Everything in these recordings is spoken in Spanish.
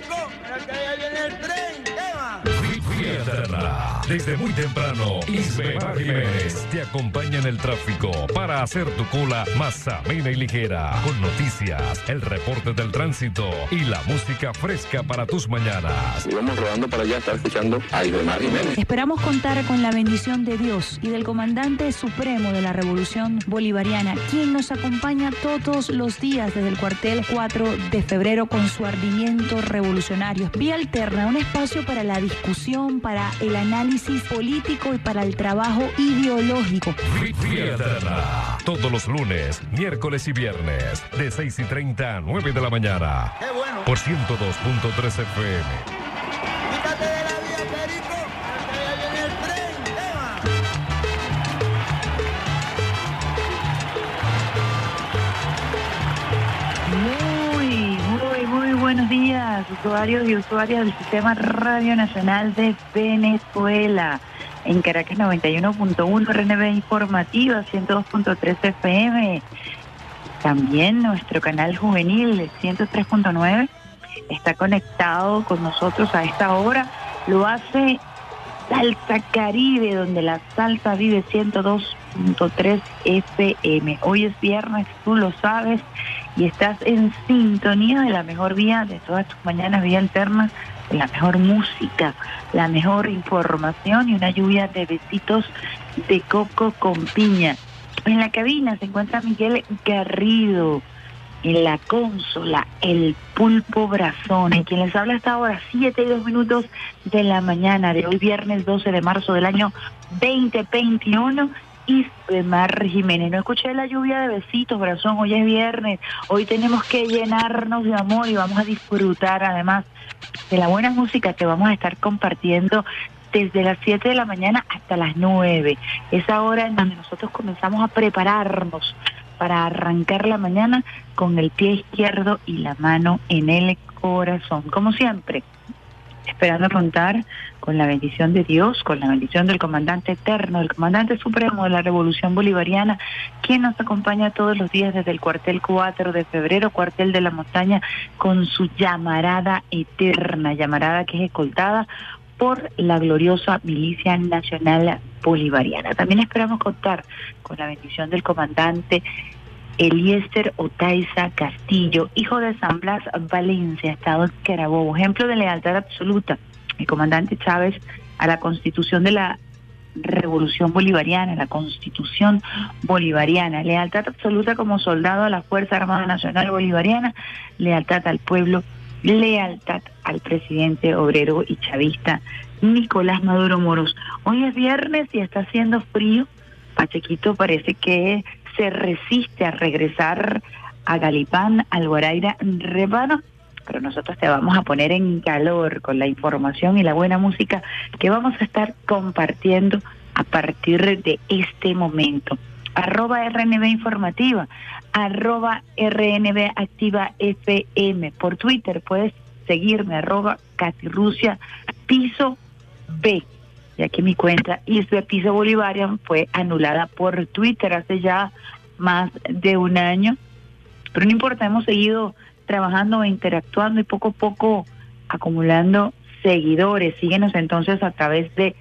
perico, Desde muy temprano, Isbemar Jiménez te acompaña en el tráfico para hacer tu cola más amena y ligera. Con noticias, el reporte del tránsito y la música fresca para tus mañanas. Y vamos rodando para allá, estar escuchando a Isbemar Jiménez. Esperamos contar con la bendición de Dios y del comandante supremo de la Revolución Bolivariana, quien nos acompaña todos los días desde el cuartel 4 de febrero con su ardimiento revolucionario. Vía Alterna, un espacio para la discusión, para el análisis político y para el trabajo ideológico. Todos los lunes, miércoles y viernes, de 6 y 30 a 9 de la mañana. Qué bueno. Por 102.3 FM. Usuarios y usuarias del Sistema Radio Nacional de Venezuela. En Caracas 91.1, RNB Informativa 102.3 FM. También nuestro canal juvenil 103.9 está conectado con nosotros a esta hora. Lo hace Salsa Caribe, donde la salsa vive 102.3 FM. Hoy es viernes, tú lo sabes, y estás en sintonía de la mejor vía de todas tus mañanas, vía alterna, la mejor música, la mejor información y una lluvia de besitos de coco con piña. En la cabina se encuentra Miguel Garrido. En la consola, el pulpo brazón, en quien les habla hasta ahora, 7 y 2 minutos de la mañana de hoy, viernes 12 de marzo del año 2021. Isbemar Jiménez. No escuché la lluvia de besitos, brazón. Hoy es viernes. Hoy tenemos que llenarnos de amor y vamos a disfrutar además de la buena música que vamos a estar compartiendo desde las 7 de la mañana hasta las 9. Esa hora en donde nosotros comenzamos a prepararnos para arrancar la mañana con el pie izquierdo y la mano en el corazón. Como siempre, esperando contar con la bendición de Dios, con la bendición del comandante eterno, el comandante supremo de la Revolución Bolivariana, quien nos acompaña todos los días desde el cuartel 4 de febrero, cuartel de la montaña, con su llamarada eterna, llamarada que es escoltada por la gloriosa Milicia Nacional Bolivariana. También esperamos contar con la bendición del comandante Eliester Otaiza Castillo, hijo de San Blas Valencia, Estado Carabobo, ejemplo de lealtad absoluta. El comandante Chávez a la constitución de la Revolución Bolivariana, la Constitución Bolivariana, lealtad absoluta como soldado a la Fuerza Armada Nacional Bolivariana, lealtad al pueblo, lealtad al presidente obrero y chavista Nicolás Maduro Moros. Hoy es viernes y está haciendo frío. Pachequito parece que se resiste a regresar a Galipán, al Guaraira, Repano, pero nosotros te vamos a poner en calor con la información y la buena música que vamos a estar compartiendo a partir de este momento. Arroba RNB Informativa, arroba RNB Activa FM. Por Twitter puedes seguirme, arroba Rusia Piso B ya que mi cuenta Isbe Piso Bolivarian fue anulada por Twitter hace ya más de un año. Pero no importa, hemos seguido trabajando e interactuando y poco a poco acumulando seguidores. Síguenos entonces a través de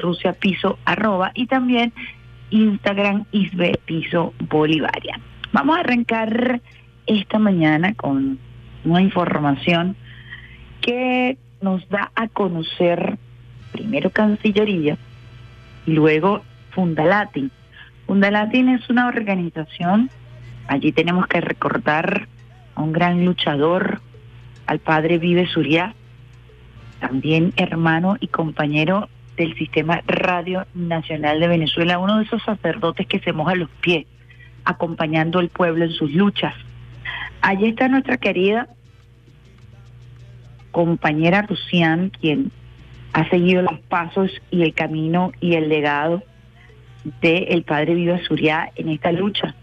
Rusia Piso arroba y también Instagram Isbe Piso Bolivarian. Vamos a arrancar esta mañana con una información que nos da a conocer primero Cancillería y luego Fundalatin. Fundalatin es una organización, allí tenemos que recordar a un gran luchador, al padre Vive Suriá, también hermano y compañero del Sistema Radio Nacional de Venezuela, uno de esos sacerdotes que se moja los pies, acompañando al pueblo en sus luchas. Allí está nuestra querida compañera Lucián, quien ha seguido los pasos y el camino y el legado del el padre Viva Suriá en esta lucha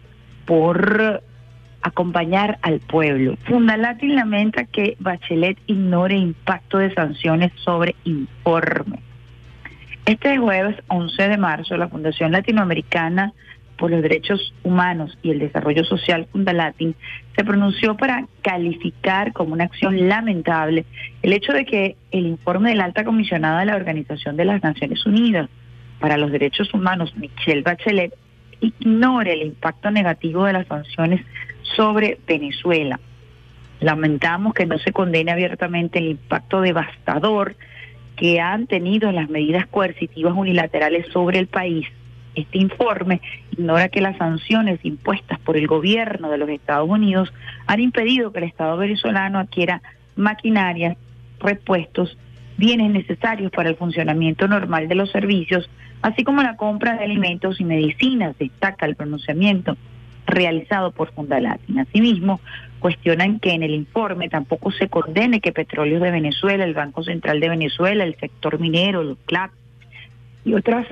por acompañar al pueblo. Fundalatin lamenta que Bachelet ignore impacto de sanciones sobre informe. Este jueves 11 de marzo, la Fundación Latinoamericana por los Derechos Humanos y el Desarrollo Social Fundalatin se pronunció para calificar como una acción lamentable el hecho de que el informe de la alta comisionada de la Organización de las Naciones Unidas para los Derechos Humanos, Michelle Bachelet, ignore el impacto negativo de las sanciones sobre Venezuela. Lamentamos que no se condene abiertamente el impacto devastador que han tenido las medidas coercitivas unilaterales sobre el país este informe ignora que las sanciones impuestas por el gobierno de los Estados Unidos han impedido que el Estado venezolano adquiera maquinaria, repuestos, bienes necesarios para el funcionamiento normal de los servicios, así como la compra de alimentos y medicinas, destaca el pronunciamiento realizado por Fundalatin. Asimismo, cuestionan que en el informe tampoco se condene que Petróleos de Venezuela, el Banco Central de Venezuela, el sector minero, los CLAP y otras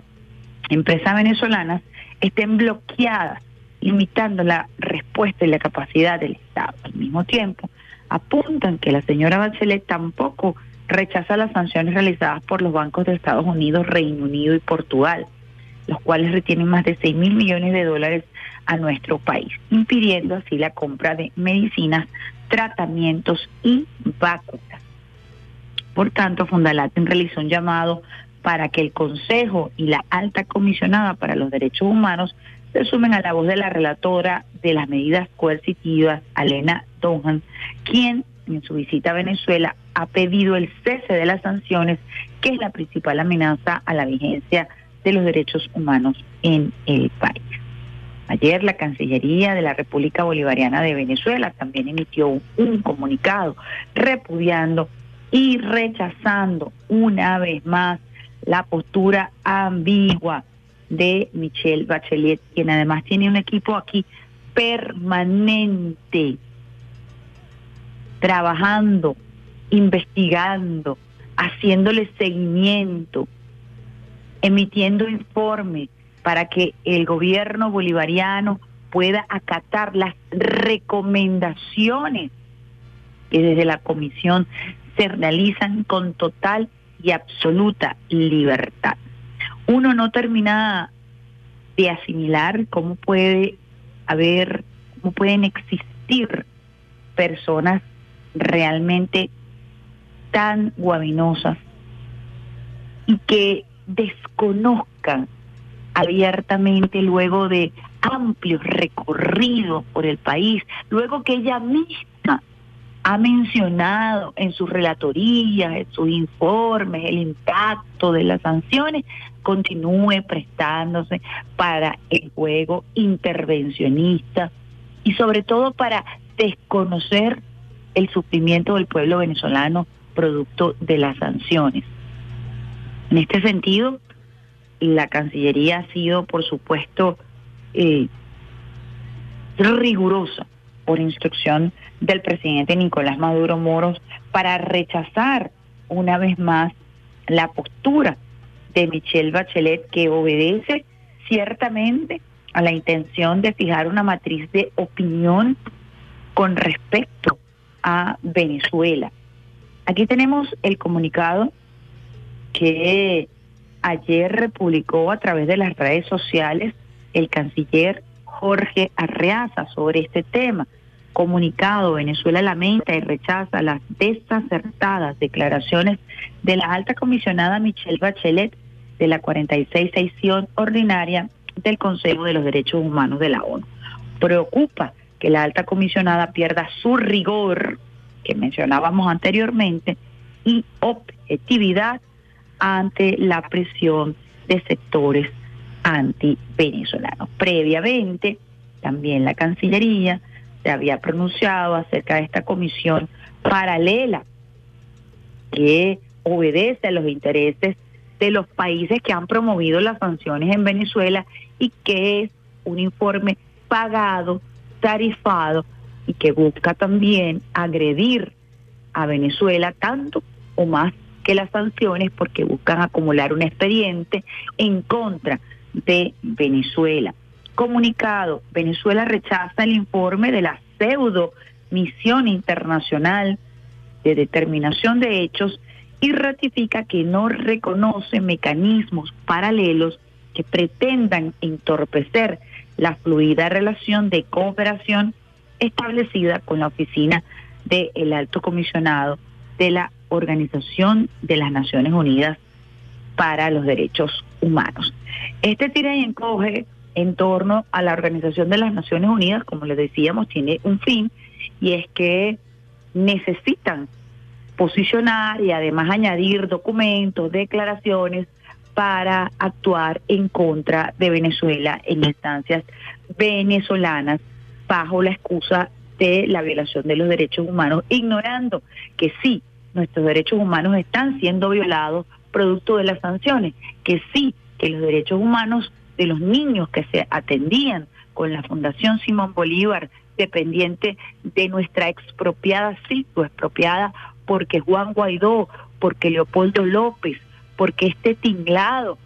empresas venezolanas estén bloqueadas, limitando la respuesta y la capacidad del Estado. Al mismo tiempo, apuntan que la señora Bachelet tampoco rechaza las sanciones realizadas por los bancos de Estados Unidos, Reino Unido y Portugal, los cuales retienen más de 6 mil millones de dólares a nuestro país, impidiendo así la compra de medicinas, tratamientos y vacunas. Por tanto, Fundalaten realizó un llamado para que el Consejo y la alta comisionada para los derechos humanos se sumen a la voz de la relatora de las medidas coercitivas, Alena Donhan, quien en su visita a Venezuela ha pedido el cese de las sanciones, que es la principal amenaza a la vigencia de los derechos humanos en el país. Ayer la Cancillería de la República Bolivariana de Venezuela también emitió un comunicado repudiando y rechazando una vez más la postura ambigua de Michelle Bachelet, quien además tiene un equipo aquí permanente, trabajando, investigando, haciéndole seguimiento, emitiendo informes para que el gobierno bolivariano pueda acatar las recomendaciones que desde la comisión se realizan con total y absoluta libertad. Uno no termina de asimilar cómo puede haber, cómo pueden existir personas realmente tan guabinosas y que desconozcan abiertamente luego de amplios recorridos por el país, luego que ella misma ha mencionado en sus relatorías, en sus informes, el impacto de las sanciones, continúe prestándose para el juego intervencionista y sobre todo para desconocer el sufrimiento del pueblo venezolano producto de las sanciones. En este sentido, la Cancillería ha sido, por supuesto, eh, rigurosa por instrucción del presidente Nicolás Maduro Moros para rechazar una vez más la postura de Michelle Bachelet que obedece ciertamente a la intención de fijar una matriz de opinión con respecto a Venezuela. Aquí tenemos el comunicado que ayer publicó a través de las redes sociales el canciller Jorge Arreaza sobre este tema. Comunicado, Venezuela lamenta y rechaza las desacertadas declaraciones de la alta comisionada Michelle Bachelet de la 46 sesión ordinaria del Consejo de los Derechos Humanos de la ONU. Preocupa que la alta comisionada pierda su rigor, que mencionábamos anteriormente, y objetividad ante la presión de sectores anti-venezolanos. Previamente, también la Cancillería se había pronunciado acerca de esta comisión paralela que obedece a los intereses de los países que han promovido las sanciones en Venezuela y que es un informe pagado, tarifado y que busca también agredir a Venezuela tanto o más que las sanciones porque buscan acumular un expediente en contra de Venezuela. Comunicado, Venezuela rechaza el informe de la pseudo misión internacional de determinación de hechos y ratifica que no reconoce mecanismos paralelos que pretendan entorpecer la fluida relación de cooperación establecida con la oficina del Alto Comisionado de la Organización de las Naciones Unidas para los Derechos Humanos. Este tira y encoge en torno a la Organización de las Naciones Unidas, como les decíamos, tiene un fin y es que necesitan posicionar y además añadir documentos, declaraciones para actuar en contra de Venezuela en instancias venezolanas bajo la excusa de la violación de los derechos humanos, ignorando que sí, nuestros derechos humanos están siendo violados producto de las sanciones, que sí, que los derechos humanos de los niños que se atendían con la Fundación Simón Bolívar, dependiente de nuestra expropiada sitio, expropiada porque Juan Guaidó, porque Leopoldo López, porque este tinglado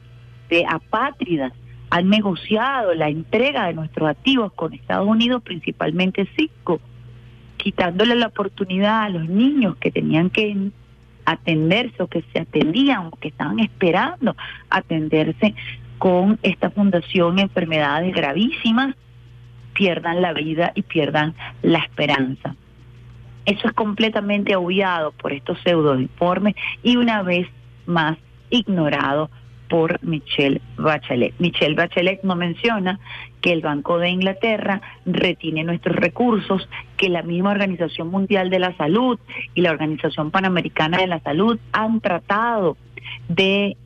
de apátridas han negociado la entrega de nuestros activos con Estados Unidos, principalmente Cisco, quitándole la oportunidad a los niños que tenían que atenderse o que se atendían o que estaban esperando atenderse con esta fundación enfermedades gravísimas, pierdan la vida y pierdan la esperanza. Eso es completamente obviado por estos pseudo informes y una vez más ignorado por Michelle Bachelet. Michelle Bachelet no menciona que el Banco de Inglaterra retiene nuestros recursos, que la misma Organización Mundial de la Salud y la Organización Panamericana de la Salud han tratado de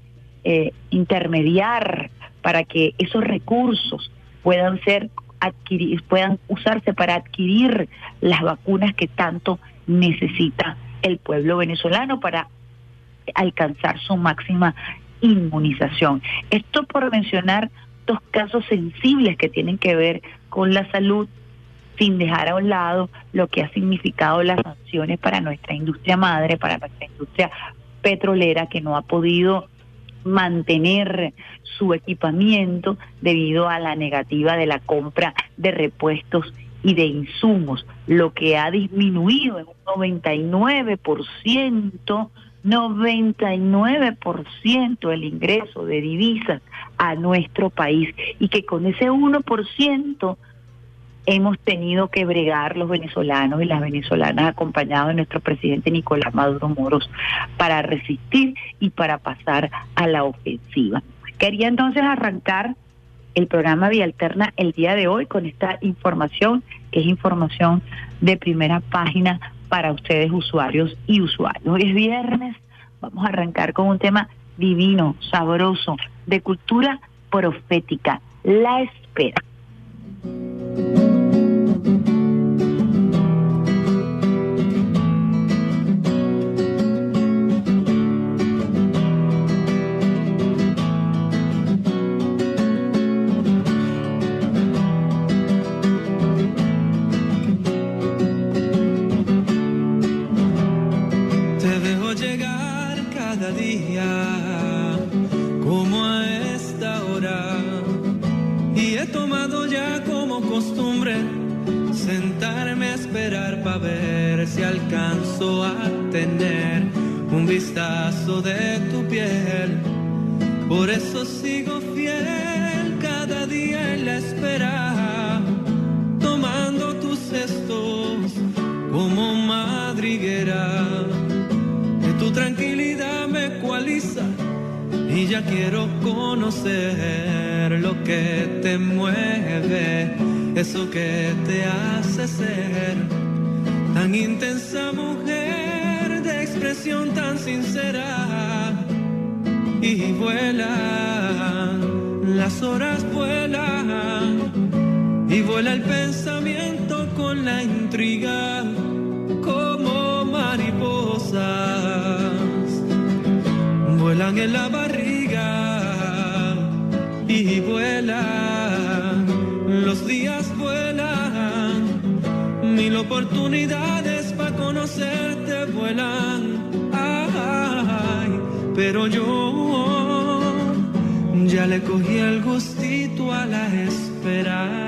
eh, intermediar para que esos recursos puedan ser adquirir, puedan usarse para adquirir las vacunas que tanto necesita el pueblo venezolano para alcanzar su máxima inmunización. Esto por mencionar dos casos sensibles que tienen que ver con la salud sin dejar a un lado lo que ha significado las sanciones para nuestra industria madre, para nuestra industria petrolera que no ha podido mantener su equipamiento debido a la negativa de la compra de repuestos y de insumos, lo que ha disminuido en un 99%, 99% el ingreso de divisas a nuestro país y que con ese 1% hemos tenido que bregar los venezolanos y las venezolanas acompañados de nuestro presidente Nicolás Maduro Moros para resistir y para pasar a la ofensiva. Quería entonces arrancar el programa Vía Alterna el día de hoy con esta información, que es información de primera página para ustedes usuarios y usuarios. Hoy es viernes, vamos a arrancar con un tema divino, sabroso, de cultura profética, la espera. sentarme a esperar para ver si alcanzo a tener un vistazo de tu piel. Por eso sigo fiel cada día en la espera, tomando tus gestos como madriguera. Que tu tranquilidad me cualiza y ya quiero conocer lo que te mueve eso que te hace ser tan intensa mujer de expresión tan sincera. Y vuela, las horas vuelan y vuela el pensamiento con la intriga como mariposas, vuelan en la barriga y vuela los días vuelan, mil oportunidades para conocerte vuelan. Ay, pero yo ya le cogí el gustito a la espera.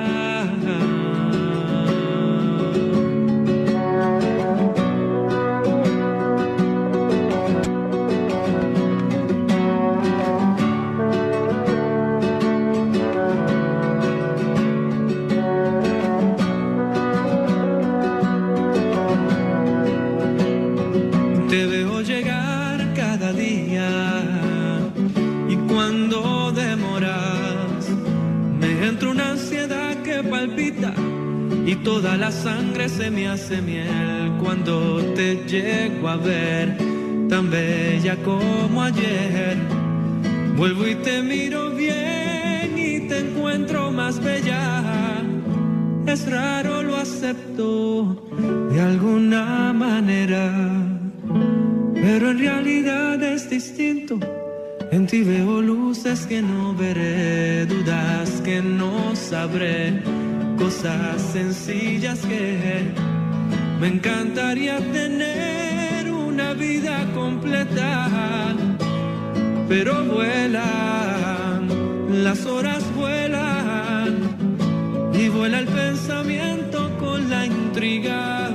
Toda la sangre se me hace miel cuando te llego a ver tan bella como ayer. Vuelvo y te miro bien y te encuentro más bella. Es raro, lo acepto de alguna manera, pero en realidad es distinto. En ti veo luces que no veré, dudas que no sabré, cosas sencillas que me encantaría tener una vida completa, pero vuelan, las horas vuelan y vuela el pensamiento con la intriga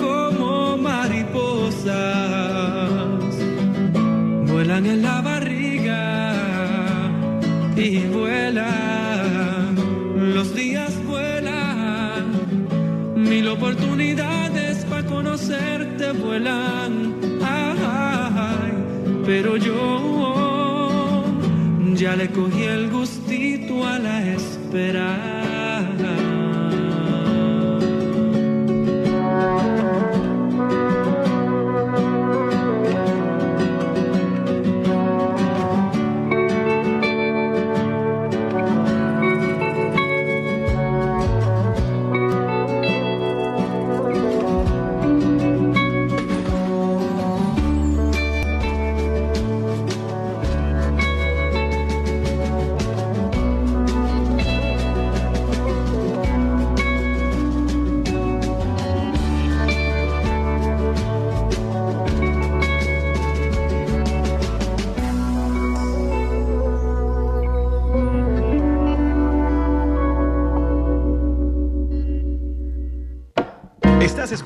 como mariposas. Vuelan en la barriga y vuelan, oportunidades para conocerte vuelan. Pero yo ya le cogí el gustito a la espera.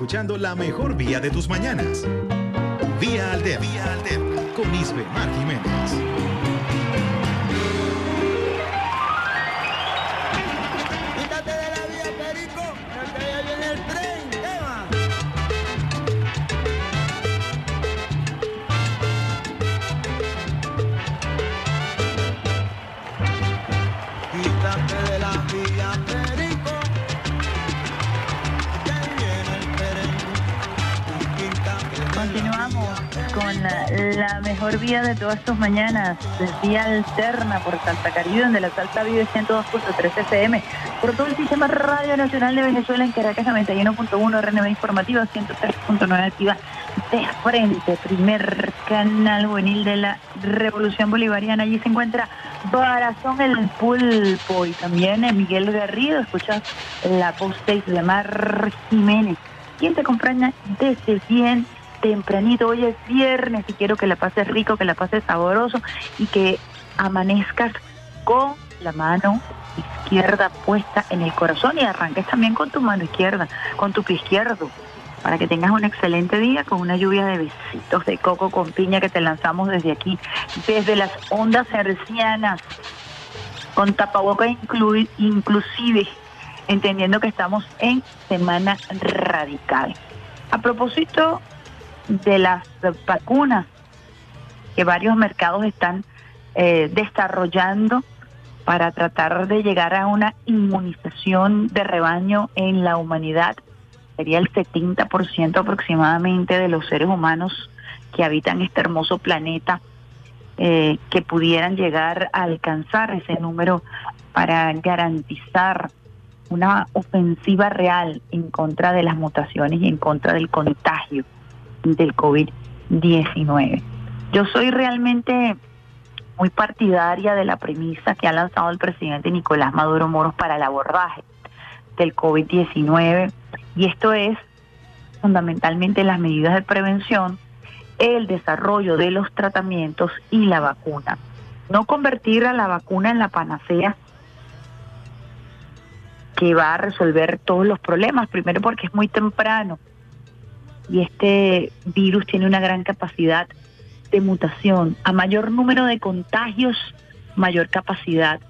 Escuchando la mejor vía de tus mañanas. Vía Alterna, vía Alterna con Isbe Mar Jiménez. La, mejor vía de todas tus mañanas, vía alterna por Salta Caribe, donde la Salta vive 102.3 FM, por todo el sistema Radio Nacional de Venezuela en Caracas 91.1, RNB Informativa 103.9 activa de frente, primer canal juvenil de la Revolución Bolivariana. Allí se encuentra Barazón el Pulpo y también eh, Miguel Garrido. Escuchas la post de Mar Jiménez. ¿Quién te acompaña desde bien tempranito? Hoy es viernes y quiero que la pases rico, que la pases sabroso y que amanezcas con la mano izquierda puesta en el corazón y arranques también con tu mano izquierda, con tu pie izquierdo, para que tengas un excelente día con una lluvia de besitos de coco con piña que te lanzamos desde aquí, desde las ondas hercianas, con tapaboca inclui- inclusive, entendiendo que estamos en semana radical. A propósito de las vacunas que varios mercados están eh, desarrollando para tratar de llegar a una inmunización de rebaño en la humanidad. Sería el 70% aproximadamente de los seres humanos que habitan este hermoso planeta eh, que pudieran llegar a alcanzar ese número para garantizar una ofensiva real en contra de las mutaciones y en contra del contagio del COVID-19. Yo soy realmente muy partidaria de la premisa que ha lanzado el presidente Nicolás Maduro Moros para el abordaje del COVID-19 y esto es fundamentalmente las medidas de prevención, el desarrollo de los tratamientos y la vacuna. No convertir a la vacuna en la panacea que va a resolver todos los problemas, primero porque es muy temprano y este virus tiene una gran capacidad de mutación. A mayor número de contagios, mayor capacidad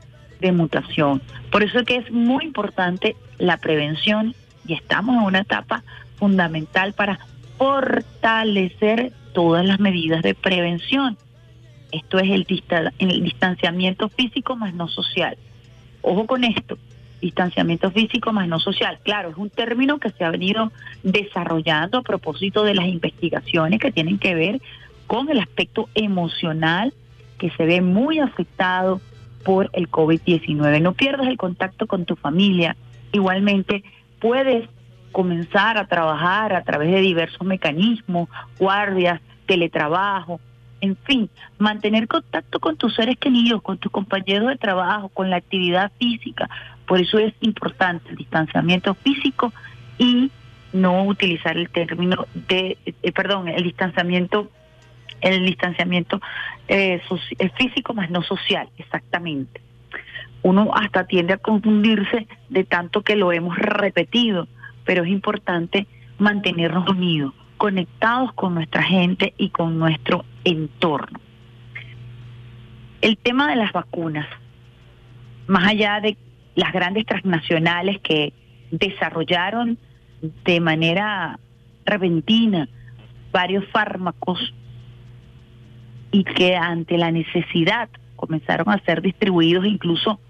de mutación. Por eso es que es muy importante la prevención y estamos en una etapa fundamental para fortalecer todas las medidas de prevención. Esto es el, distanciamiento físico más no social. Ojo con esto, distanciamiento físico más no social. Claro, es un término que se ha venido desarrollando a propósito de las investigaciones que tienen que ver con el aspecto emocional que se ve muy afectado por el COVID-19. No pierdas el contacto con tu familia. Igualmente, puedes comenzar a trabajar a través de diversos mecanismos, guardias, teletrabajo, en fin, mantener contacto con tus seres queridos, con tus compañeros de trabajo, con la actividad física. Por eso es importante el distanciamiento físico y no utilizar el término de, eh, perdón, el distanciamiento el distanciamiento eh, físico más no social, exactamente. Uno hasta tiende a confundirse de tanto que lo hemos repetido, pero es importante mantenernos unidos, conectados con nuestra gente y con nuestro entorno. El tema de las vacunas, más allá de las grandes transnacionales que desarrollaron de manera repentina varios fármacos y que ante la necesidad comenzaron a ser distribuidos, incluso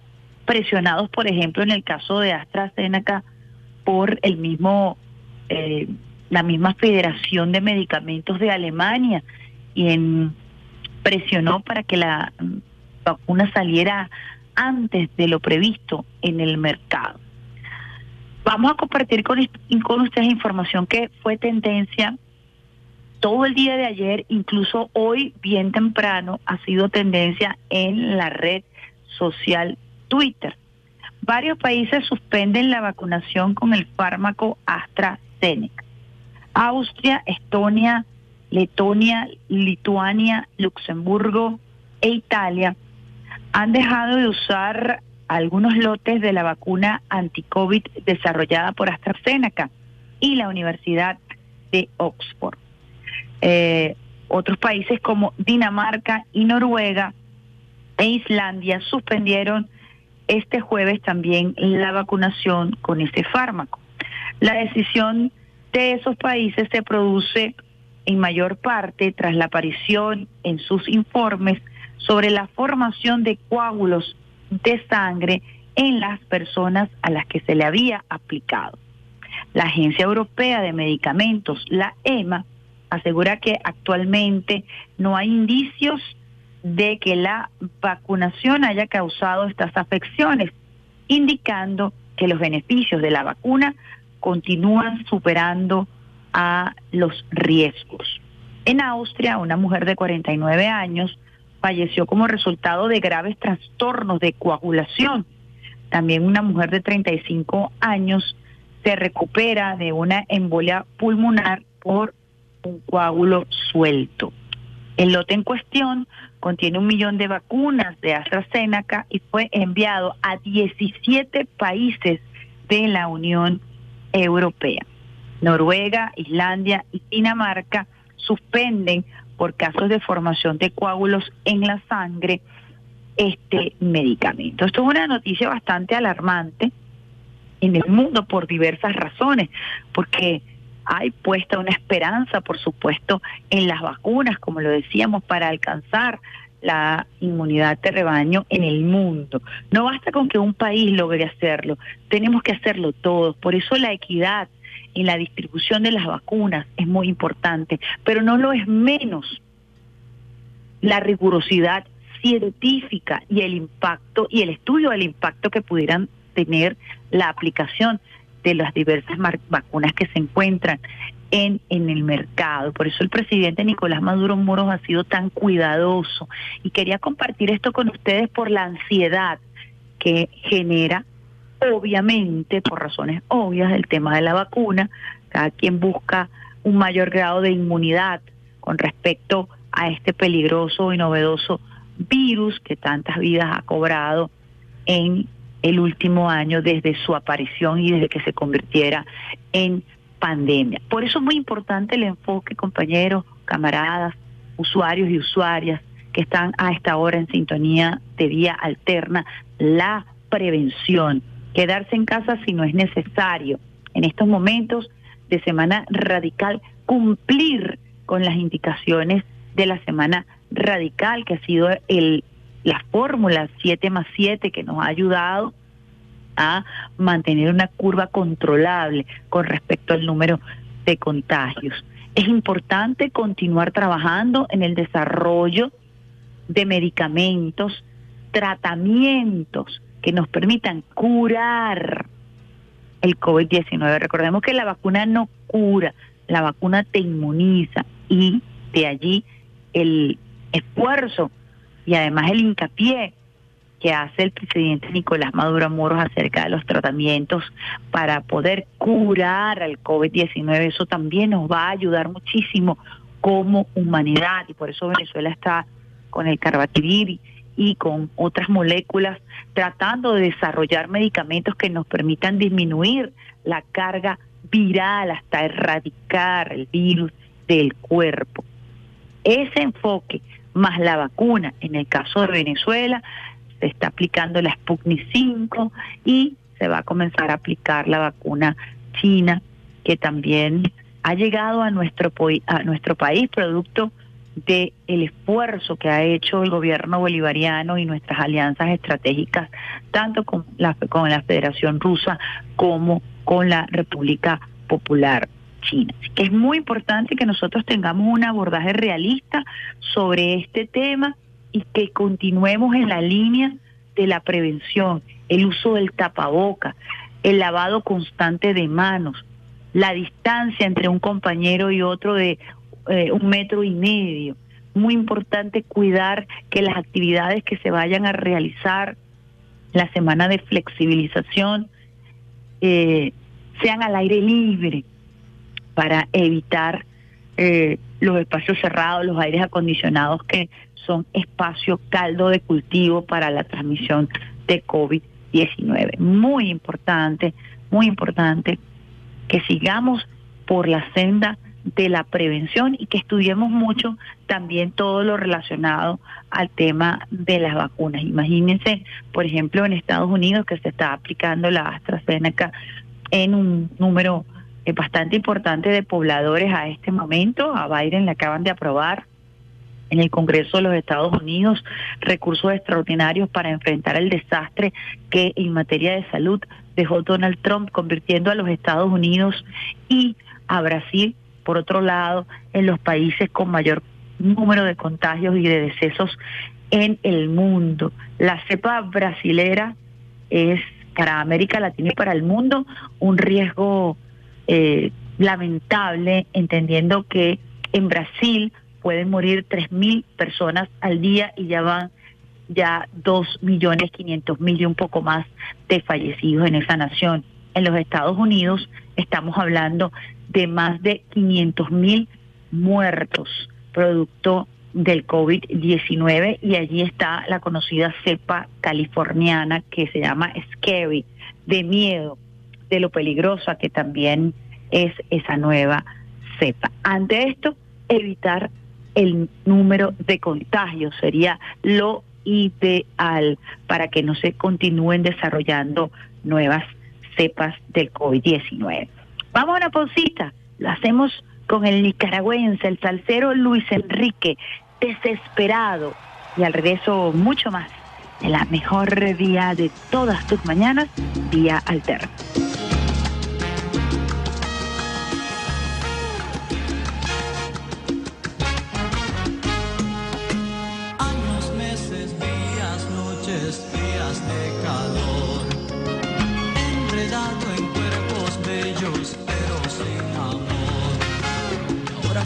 presionados, por ejemplo, en el caso de AstraZeneca, por el mismo, eh, la misma Federación de Medicamentos de Alemania, y en, presionó para que la vacuna saliera antes de lo previsto en el mercado. Vamos a compartir con, con ustedes información que fue tendencia todo el día de ayer, incluso hoy bien temprano, ha sido tendencia en la red social Twitter. Varios países suspenden la vacunación con el fármaco AstraZeneca. Austria, Estonia, Letonia, Lituania, Luxemburgo e Italia han dejado de usar algunos lotes de la vacuna anti-COVID desarrollada por AstraZeneca y la Universidad de Oxford. Eh, otros países como Dinamarca y Noruega e Islandia suspendieron este jueves también la vacunación con este fármaco. La decisión de esos países se produce en mayor parte tras la aparición en sus informes sobre la formación de coágulos de sangre en las personas a las que se le había aplicado. La Agencia Europea de Medicamentos, la EMA, asegura que actualmente no hay indicios de que la vacunación haya causado estas afecciones, indicando que los beneficios de la vacuna continúan superando a los riesgos. En Austria, una mujer de 49 años falleció como resultado de graves trastornos de coagulación. También una mujer de 35 años se recupera de una embolia pulmonar por un coágulo suelto. El lote en cuestión contiene un millón de vacunas de AstraZeneca y fue enviado a 17 países de la Unión Europea. Noruega, Islandia y Dinamarca suspenden por casos de formación de coágulos en la sangre este medicamento. Esto es una noticia bastante alarmante en el mundo por diversas razones, porque hay puesta una esperanza, por supuesto, en las vacunas, como lo decíamos, para alcanzar la inmunidad de rebaño en el mundo. No basta con que un país logre hacerlo, tenemos que hacerlo todos. Por eso la equidad en la distribución de las vacunas es muy importante, pero no lo es menos la rigurosidad científica y el impacto y el estudio del impacto que pudieran tener la aplicación de las diversas vacunas que se encuentran en, en el mercado. Por eso el presidente Nicolás Maduro Moros ha sido tan cuidadoso y quería compartir esto con ustedes por la ansiedad que genera, obviamente, por razones obvias, el tema de la vacuna. Cada quien busca un mayor grado de inmunidad con respecto a este peligroso y novedoso virus que tantas vidas ha cobrado en el último año desde su aparición y desde que se convirtiera en pandemia. Por eso es muy importante el enfoque, compañeros, camaradas, usuarios y usuarias que están a esta hora en sintonía de vía alterna, la prevención, quedarse en casa si no es necesario. En estos momentos de semana radical, cumplir con las indicaciones de la semana radical, que ha sido el, la fórmula 7 más 7 que nos ha ayudado a mantener una curva controlable con respecto al número de contagios. Es importante continuar trabajando en el desarrollo de medicamentos, tratamientos que nos permitan curar el COVID-19. Recordemos que la vacuna no cura, la vacuna te inmuniza y de allí el esfuerzo y además el hincapié que hace el presidente Nicolás Maduro Moros acerca de los tratamientos para poder curar al COVID-19. Eso también nos va a ayudar muchísimo como humanidad y por eso Venezuela está con el carbativir y con otras moléculas tratando de desarrollar medicamentos que nos permitan disminuir la carga viral hasta erradicar el virus del cuerpo. Ese enfoque más la vacuna, en el caso de Venezuela, se está aplicando la Sputnik 5 y se va a comenzar a aplicar la vacuna china, que también ha llegado a nuestro, a nuestro país producto de el esfuerzo que ha hecho el gobierno bolivariano y nuestras alianzas estratégicas, tanto con la, con la Federación Rusa como con la República Popular China. Así que es muy importante que nosotros tengamos un abordaje realista sobre este tema y que continuemos en la línea de la prevención, el uso del tapaboca, el lavado constante de manos, la distancia entre un compañero y otro de eh, un metro y medio. Muy importante cuidar que las actividades que se vayan a realizar la semana de flexibilización eh, sean al aire libre para evitar eh, los espacios cerrados, los aires acondicionados que son espacio caldo de cultivo para la transmisión de COVID-19. Muy importante, muy importante que sigamos por la senda de la prevención y que estudiemos mucho también todo lo relacionado al tema de las vacunas. Imagínense, por ejemplo, en Estados Unidos que se está aplicando la AstraZeneca en un número eh, bastante importante de pobladores a este momento. A Biden le acaban de aprobar en el Congreso de los Estados Unidos recursos extraordinarios para enfrentar el desastre que en materia de salud dejó Donald Trump, convirtiendo a los Estados Unidos y a Brasil por otro lado, en los países con mayor número de contagios y de decesos en el mundo. La cepa brasilera es para América Latina y para el mundo un riesgo eh, lamentable, entendiendo que en Brasil pueden morir 3.000 personas al día y ya van ya 2.500.000 y un poco más de fallecidos en esa nación. En los Estados Unidos estamos hablando de más de 500 mil muertos producto del COVID-19 y allí está la conocida cepa californiana que se llama Scary, de miedo, de lo peligrosa que también es esa nueva cepa. Ante esto, evitar el número de contagios sería lo ideal para que no se continúen desarrollando nuevas cepas del COVID-19. Vamos a una pausita. Lo hacemos con el nicaragüense, el salsero Luis Enrique, desesperado. Y al regreso mucho más de la mejor vía de todas tus mañanas, vía alterna.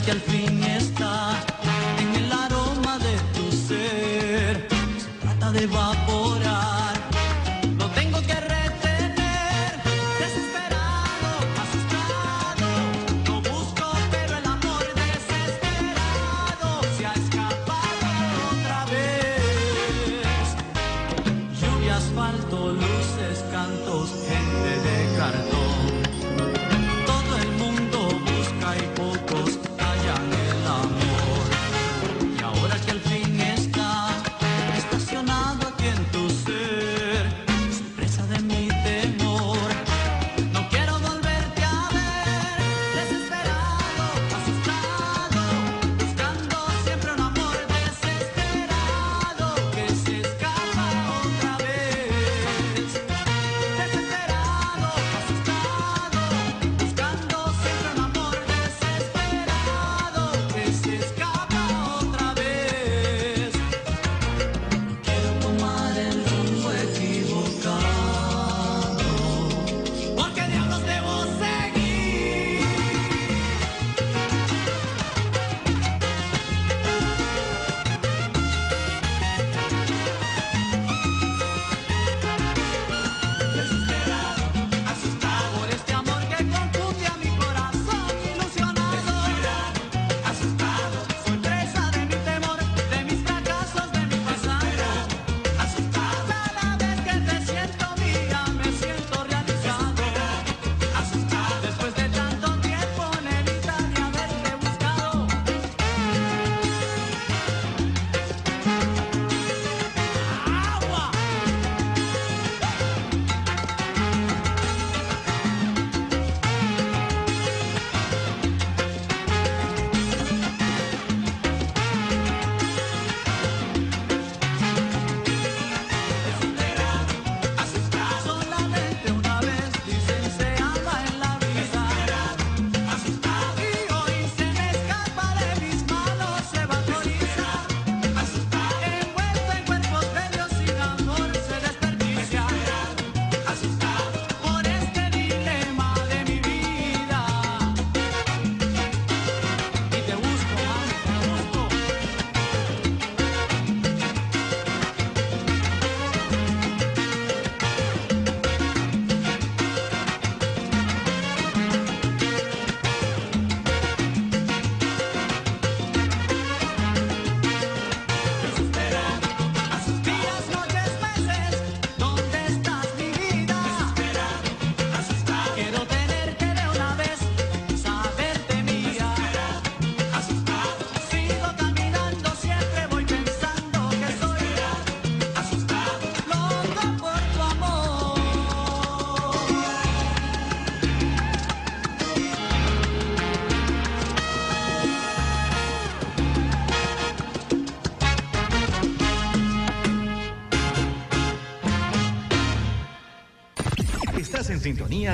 Que al fin está en el aroma de tu ser. Se trata de evaporar.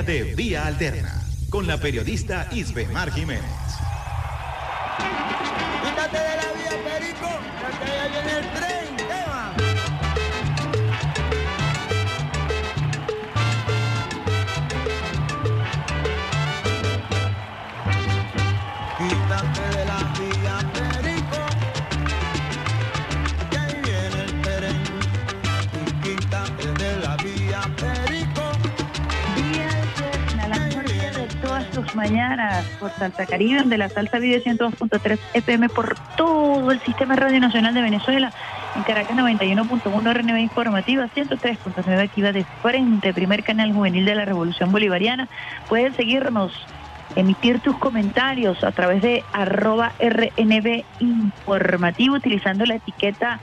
De Vía Alterna con la periodista Isbemar Jiménez. Mañanas por Salsa Caribe, de la Salsa Vive 102.3 FM por todo el Sistema Radio Nacional de Venezuela. En Caracas 91.1 RNB Informativa, 103.9 aquí va de frente, primer canal juvenil de la Revolución Bolivariana. Puedes seguirnos, emitir tus comentarios a través de arroba RNB Informativo utilizando la etiqueta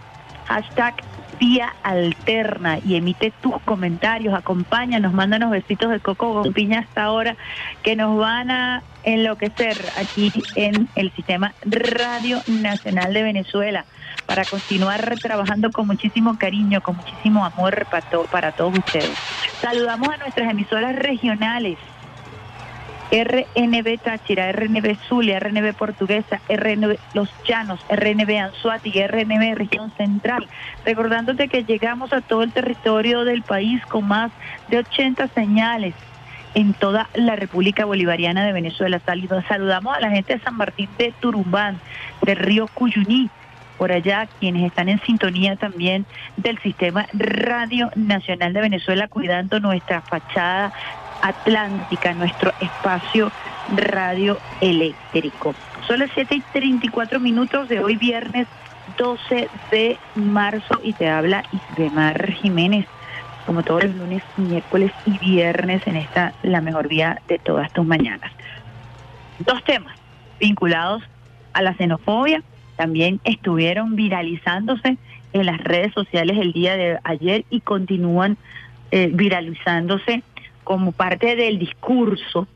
hashtag Vía Alterna y emite tus comentarios, acompáñanos, mándanos besitos de coco con piña hasta ahora que nos van a enloquecer aquí en el sistema Radio Nacional de Venezuela para continuar trabajando con muchísimo cariño, con muchísimo amor para, to- para todos ustedes. Saludamos a nuestras emisoras regionales. RNB Táchira, RNB Zulia, RNB Portuguesa, RNB Los Llanos, RNB Anzuati RNB Región Central. Recordándote que llegamos a todo el territorio del país con más de 80 señales en toda la República Bolivariana de Venezuela. Saludamos a la gente de San Martín de Turumbán, de Río Cuyuní, por allá quienes están en sintonía también del Sistema Radio Nacional de Venezuela, cuidando nuestra fachada atlántica, nuestro espacio radioeléctrico. Son las 7 y 34 minutos de hoy viernes 12 de marzo y te habla Isbemar Jiménez, como todos los lunes, miércoles y viernes en esta la mejor vía de todas tus mañanas. Dos temas vinculados a la xenofobia también estuvieron viralizándose en las redes sociales el día de ayer y continúan eh, viralizándose como parte del discurso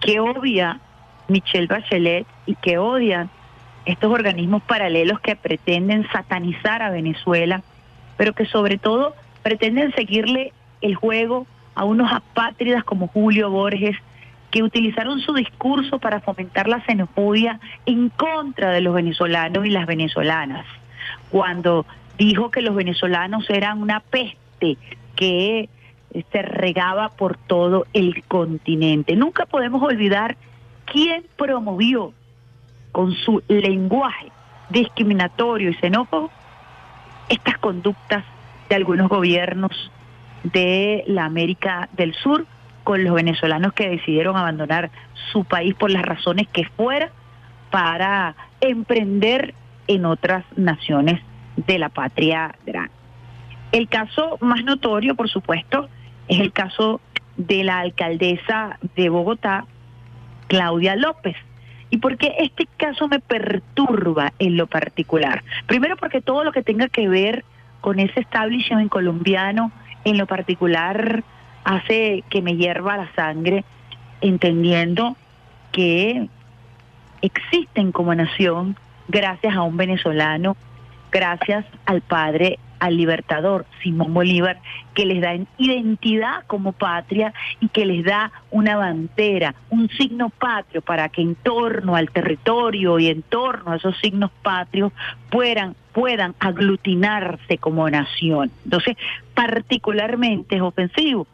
que odia Michelle Bachelet y que odian estos organismos paralelos que pretenden satanizar a Venezuela, pero que sobre todo pretenden seguirle el juego a unos apátridas como Julio Borges, que utilizaron su discurso para fomentar la xenofobia en contra de los venezolanos y las venezolanas, cuando dijo que los venezolanos eran una peste que se regaba por todo el continente. Nunca podemos olvidar quién promovió con su lenguaje discriminatorio y xenófobo estas conductas de algunos gobiernos de la América del Sur con los venezolanos que decidieron abandonar su país por las razones que fuera para emprender en otras naciones de la patria grande. El caso más notorio, por supuesto, es el caso de la alcaldesa de Bogotá, Claudia López. ¿Y por qué este caso me perturba en lo particular? Primero porque todo lo que tenga que ver con ese establishment colombiano, en lo particular, hace que me hierva la sangre, entendiendo que existen como nación gracias a un venezolano, gracias al padre, al libertador Simón Bolívar, que les da identidad como patria y que les da una bandera, un signo patrio para que en torno al territorio y en torno a esos signos patrios puedan, puedan aglutinarse como nación. Entonces, particularmente es ofensivo.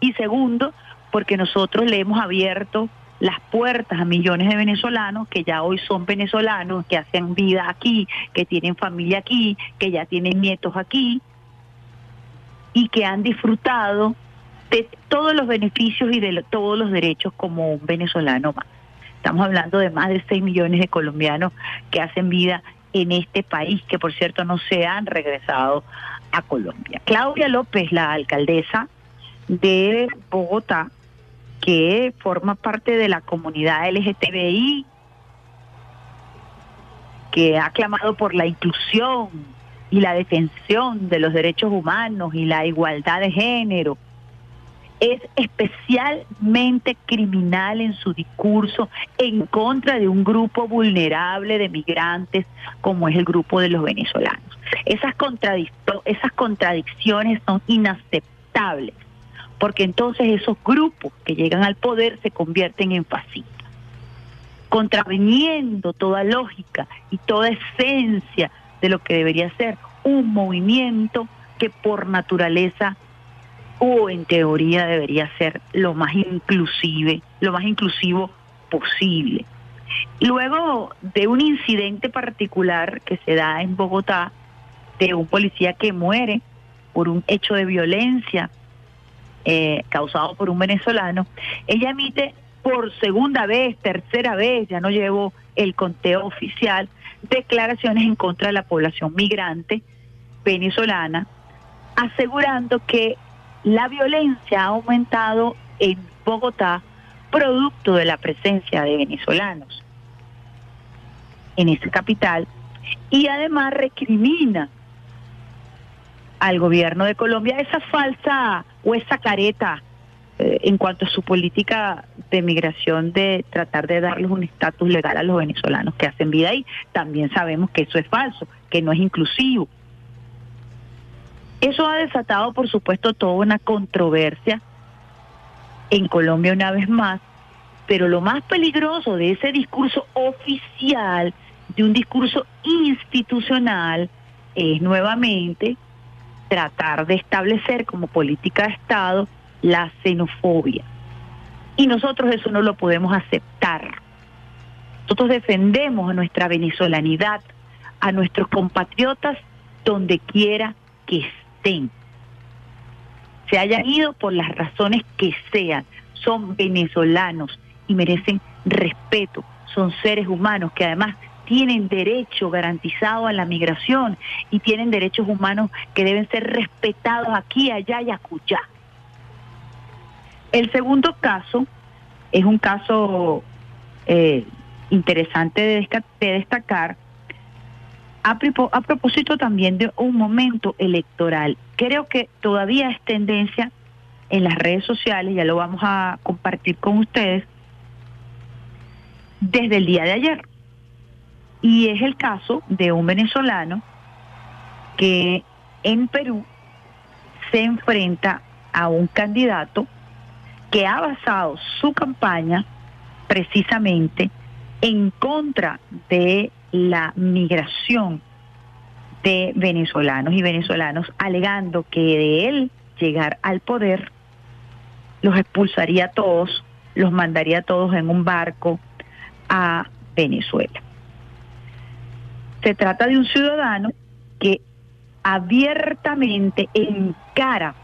Y segundo, porque nosotros le hemos abierto las puertas a millones de venezolanos que ya hoy son venezolanos, que hacen vida aquí, que tienen familia aquí, que ya tienen nietos aquí y que han disfrutado de todos los beneficios y de todos los derechos como un venezolano más. Estamos hablando de más de 6 millones de colombianos que hacen vida en este país, que por cierto no se han regresado a Colombia. Claudia López, la alcaldesa de Bogotá, que forma parte de la comunidad LGTBI, que ha clamado por la inclusión y la defensión de los derechos humanos y la igualdad de género, es especialmente criminal en su discurso en contra de un grupo vulnerable de migrantes como es el grupo de los venezolanos. Esas, esas contradicciones son inaceptables porque entonces esos grupos que llegan al poder se convierten en fascistas, contraviniendo toda lógica y toda esencia de lo que debería ser un movimiento que por naturaleza o en teoría debería ser lo más inclusive, lo más inclusivo posible. Luego de un incidente particular que se da en Bogotá, de un policía que muere por un hecho de violencia eh, causado por un venezolano, ella emite por segunda vez, tercera vez, ya no llevo el conteo oficial, declaraciones en contra de la población migrante venezolana, asegurando que la violencia ha aumentado en Bogotá producto de la presencia de venezolanos en esa capital y además recrimina al gobierno de Colombia esa falsa o esa careta eh, en cuanto a su política de migración de tratar de darles un estatus legal a los venezolanos que hacen vida ahí. También sabemos que eso es falso, que no es inclusivo. Eso ha desatado, por supuesto, toda una controversia en Colombia una vez más, pero lo más peligroso de ese discurso oficial, de un discurso institucional, es nuevamente tratar de establecer como política de Estado la xenofobia. Y nosotros eso no lo podemos aceptar. Nosotros defendemos a nuestra venezolanidad, a nuestros compatriotas donde quiera que estén. Se hayan ido por las razones que sean. Son venezolanos y merecen respeto. Son seres humanos que además tienen derecho garantizado a la migración y tienen derechos humanos que deben ser respetados aquí, allá y acullá. El segundo caso es un caso eh, interesante de, destacar a, a propósito también de un momento electoral. Creo que todavía es tendencia en las redes sociales, ya lo vamos a compartir con ustedes, desde el día de ayer. Y es el caso de un venezolano que en Perú se enfrenta a un candidato que ha basado su campaña precisamente en contra de la migración de venezolanos y venezolanos, alegando que de él llegar al poder los expulsaría a todos, los mandaría a todos en un barco a Venezuela. Se trata de un ciudadano que abiertamente encara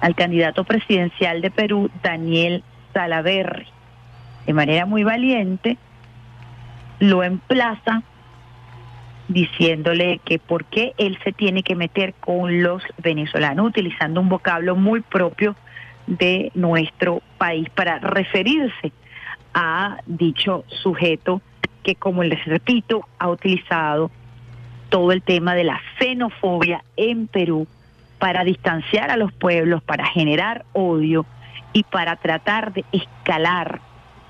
al candidato presidencial de Perú, Daniel Salaverry. De manera muy valiente, lo emplaza diciéndole que por qué él se tiene que meter con los venezolanos, utilizando un vocablo muy propio de nuestro país para referirse a dicho sujeto que, como les repito, ha utilizado todo el tema de la xenofobia en Perú para distanciar a los pueblos, para generar odio y para tratar de escalar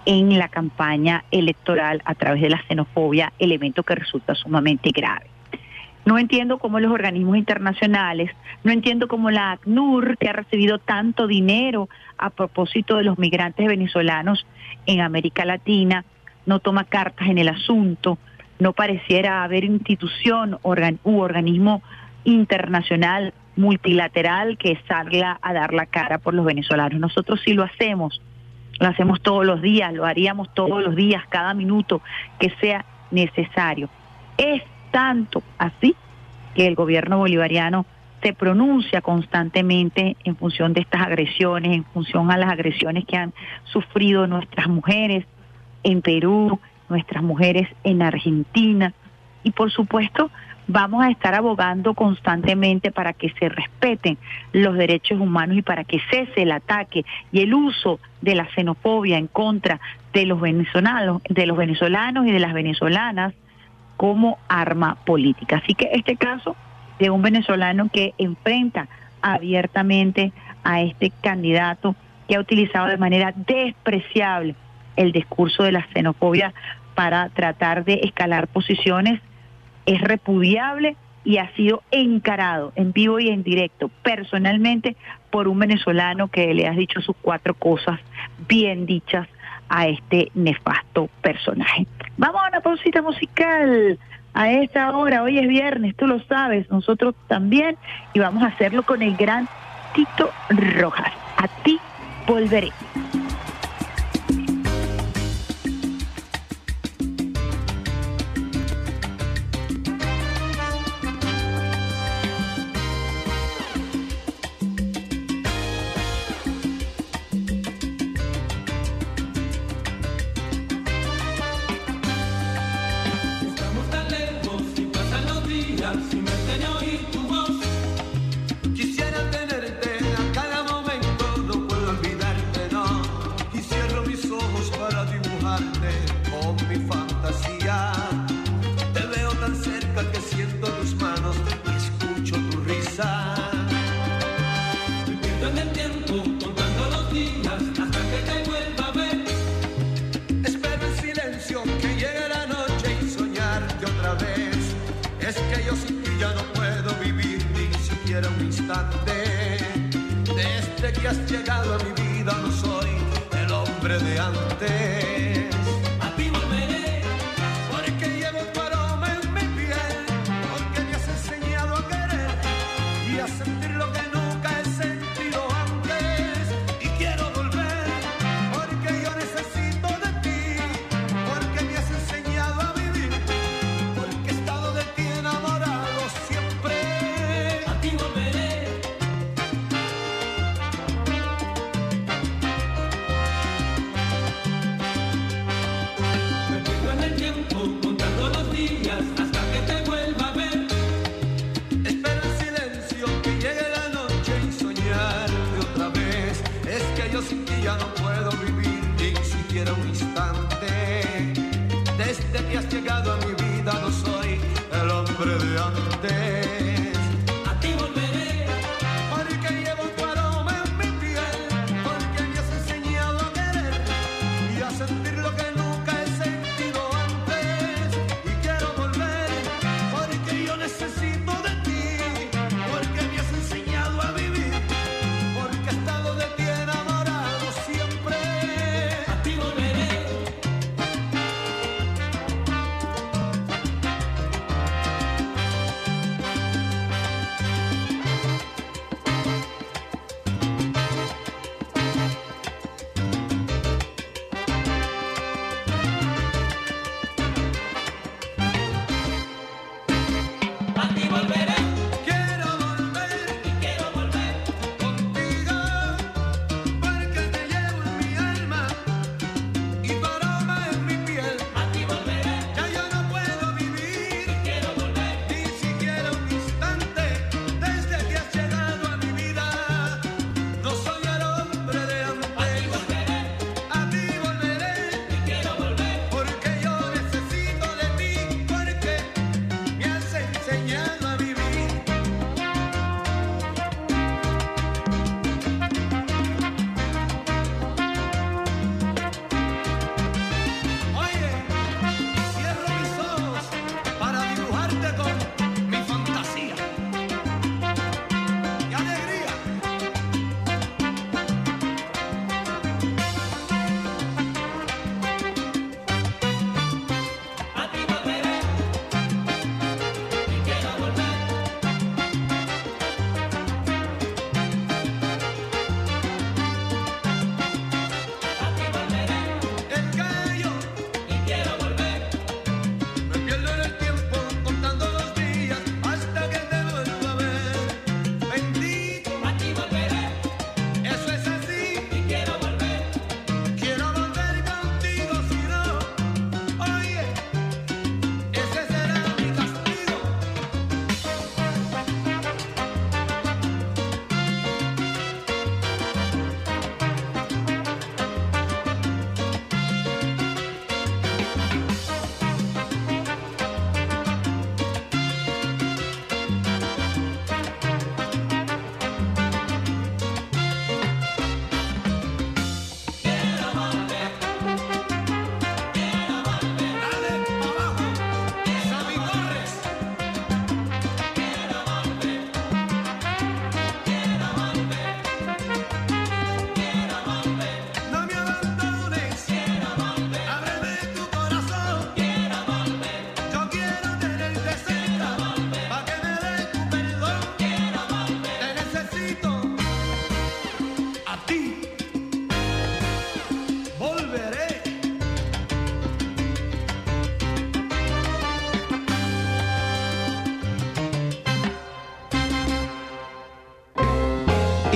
en la campaña electoral a través de la xenofobia, elemento que resulta sumamente grave. No entiendo cómo los organismos internacionales, no entiendo cómo la ACNUR, que ha recibido tanto dinero a propósito de los migrantes venezolanos en América Latina, no toma cartas en el asunto, no pareciera haber institución u organismo internacional multilateral que salga a dar la cara por los venezolanos. Nosotros sí lo hacemos, lo hacemos todos los días, lo haríamos todos los días, cada minuto que sea necesario. Es tanto así que el gobierno bolivariano se pronuncia constantemente en función de estas agresiones, en función a las agresiones que han sufrido nuestras mujeres en Perú, nuestras mujeres en Argentina y por supuesto vamos a estar abogando constantemente para que se respeten los derechos humanos y para que cese el ataque y el uso de la xenofobia en contra de los venezolanos, de los venezolanos y de las venezolanas como arma política. Así que este caso de un venezolano que enfrenta abiertamente a este candidato que ha utilizado de manera despreciable el discurso de la xenofobia para tratar de escalar posiciones es repudiable y ha sido encarado en vivo y en directo, personalmente, por un venezolano que le ha dicho sus cuatro cosas bien dichas a este nefasto personaje. Vamos a una pausita musical a esta hora, hoy es viernes, tú lo sabes, nosotros también, y vamos a hacerlo con el gran Tito Rojas. A ti volveré. Un instante. Desde que has llegado a mi vida no soy el hombre de antes.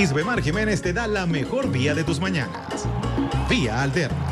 Isbemar Jiménez te da la mejor vía de tus mañanas. Vía Alterna.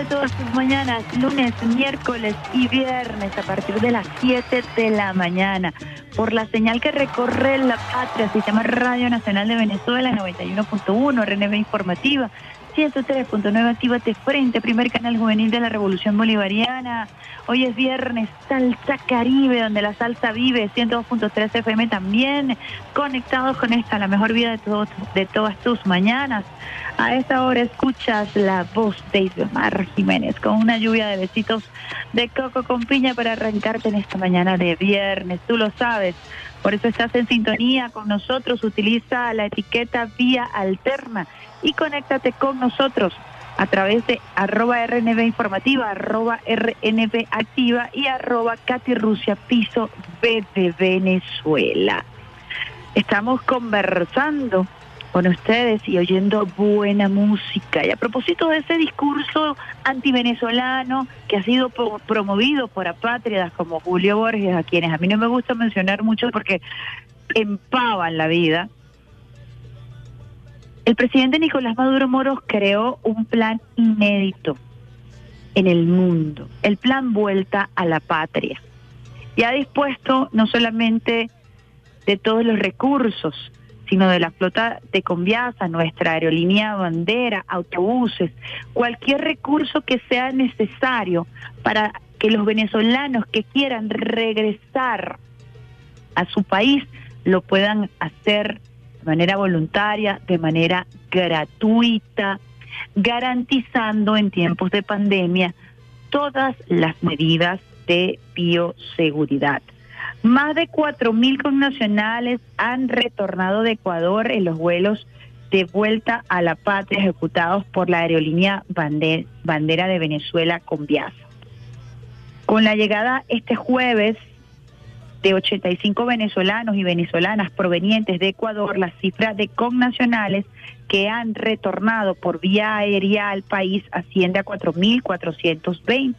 De todas tus mañanas, lunes, miércoles y viernes a partir de las 7 de la mañana. Por la señal que recorre la patria, Sistema Radio Nacional de Venezuela, 91.1, RNB Informativa, 103.9, Actívate Frente, primer canal juvenil de la Revolución Bolivariana. Hoy es viernes, Salsa Caribe, donde la salsa vive, 102.3 FM también, conectados con esta, la mejor vida de, todos, de todas tus mañanas. A esta hora escuchas la voz de Isbemar Jiménez con una lluvia de besitos de coco con piña para arrancarte en esta mañana de viernes. Tú lo sabes. Por eso estás en sintonía con nosotros. Utiliza la etiqueta Vía Alterna y conéctate con nosotros a través de arroba RNB Informativa, arroba RNB Activa y arroba Katy Rusia Piso B de Venezuela. Estamos conversando con ustedes y oyendo buena música. Y a propósito de ese discurso antivenezolano que ha sido pro- promovido por apátridas como Julio Borges, a quienes a mí no me gusta mencionar mucho porque empavan la vida, el presidente Nicolás Maduro Moros creó un plan inédito en el mundo, el plan Vuelta a la Patria. Y ha dispuesto no solamente de todos los recursos, sino de la flota de Conviasa, nuestra aerolínea bandera, autobuses, cualquier recurso que sea necesario para que los venezolanos que quieran regresar a su país lo puedan hacer de manera voluntaria, de manera gratuita, garantizando en tiempos de pandemia todas las medidas de bioseguridad. Más de 4.000 connacionales han retornado de Ecuador en los vuelos de vuelta a la patria ejecutados por la aerolínea Bande- Bandera de Venezuela con Viasa. Con la llegada este jueves de 85 venezolanos y venezolanas provenientes de Ecuador, la cifra de connacionales que han retornado por vía aérea al país asciende a 4.420.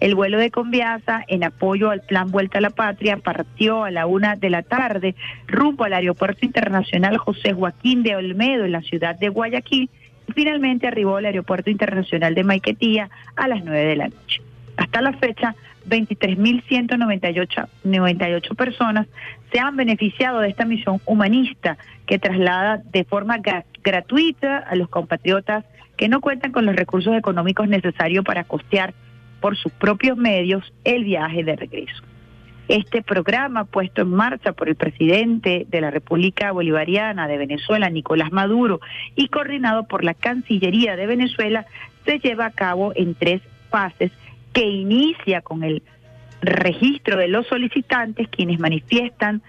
El vuelo de Conviasa, en apoyo al plan Vuelta a la Patria, partió a la una de la tarde rumbo al Aeropuerto Internacional José Joaquín de Olmedo en la ciudad de Guayaquil y finalmente arribó al Aeropuerto Internacional de Maiquetía a las nueve de la noche. Hasta la fecha, 23.198 98 personas se han beneficiado de esta misión humanista que traslada de forma gra- gratuita a los compatriotas que no cuentan con los recursos económicos necesarios para costear por sus propios medios el viaje de regreso. Este programa puesto en marcha por el presidente de la República Bolivariana de Venezuela, Nicolás Maduro, y coordinado por la Cancillería de Venezuela, se lleva a cabo en tres fases que inicia con el registro de los solicitantes quienes manifiestan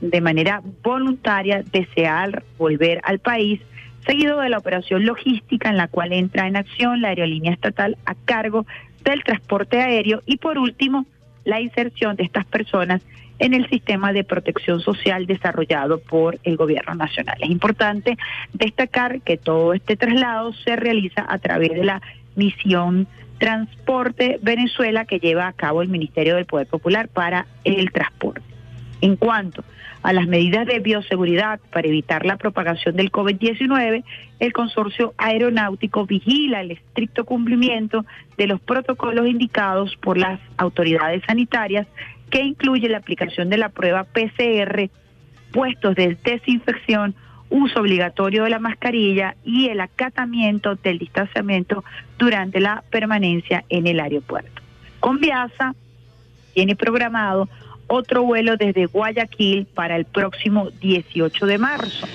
de manera voluntaria desear volver al país, seguido de la operación logística en la cual entra en acción la aerolínea estatal a cargo del transporte aéreo y por último la inserción de estas personas en el sistema de protección social desarrollado por el gobierno nacional. Es importante destacar que todo este traslado se realiza a través de la misión Transporte Venezuela que lleva a cabo el Ministerio del Poder Popular para el transporte. En cuanto a las medidas de bioseguridad para evitar la propagación del COVID-19, el consorcio aeronáutico vigila el estricto cumplimiento de los protocolos indicados por las autoridades sanitarias, que incluye la aplicación de la prueba PCR, puestos de desinfección, uso obligatorio de la mascarilla y el acatamiento del distanciamiento durante la permanencia en el aeropuerto. Conviasa tiene programado otro vuelo desde Guayaquil para el próximo 18 de marzo.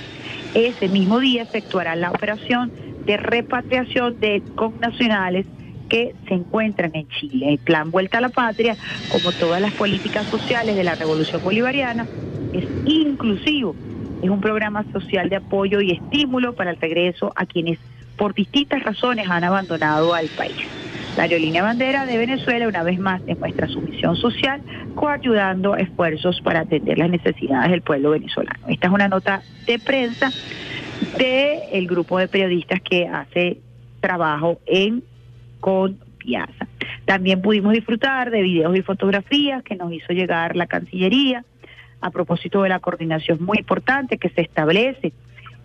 Ese mismo día efectuará la operación de repatriación de connacionales que se encuentran en Chile. El plan Vuelta a la Patria, como todas las políticas sociales de la Revolución Bolivariana, es inclusivo. Es un programa social de apoyo y estímulo para el regreso a quienes por distintas razones han abandonado al país. La aerolínea bandera de Venezuela una vez más demuestra su misión social, coayudando esfuerzos para atender las necesidades del pueblo venezolano. Esta es una nota de prensa del grupo de periodistas que hace trabajo en Confianza. También pudimos disfrutar de videos y fotografías que nos hizo llegar la Cancillería a propósito de la coordinación muy importante que se establece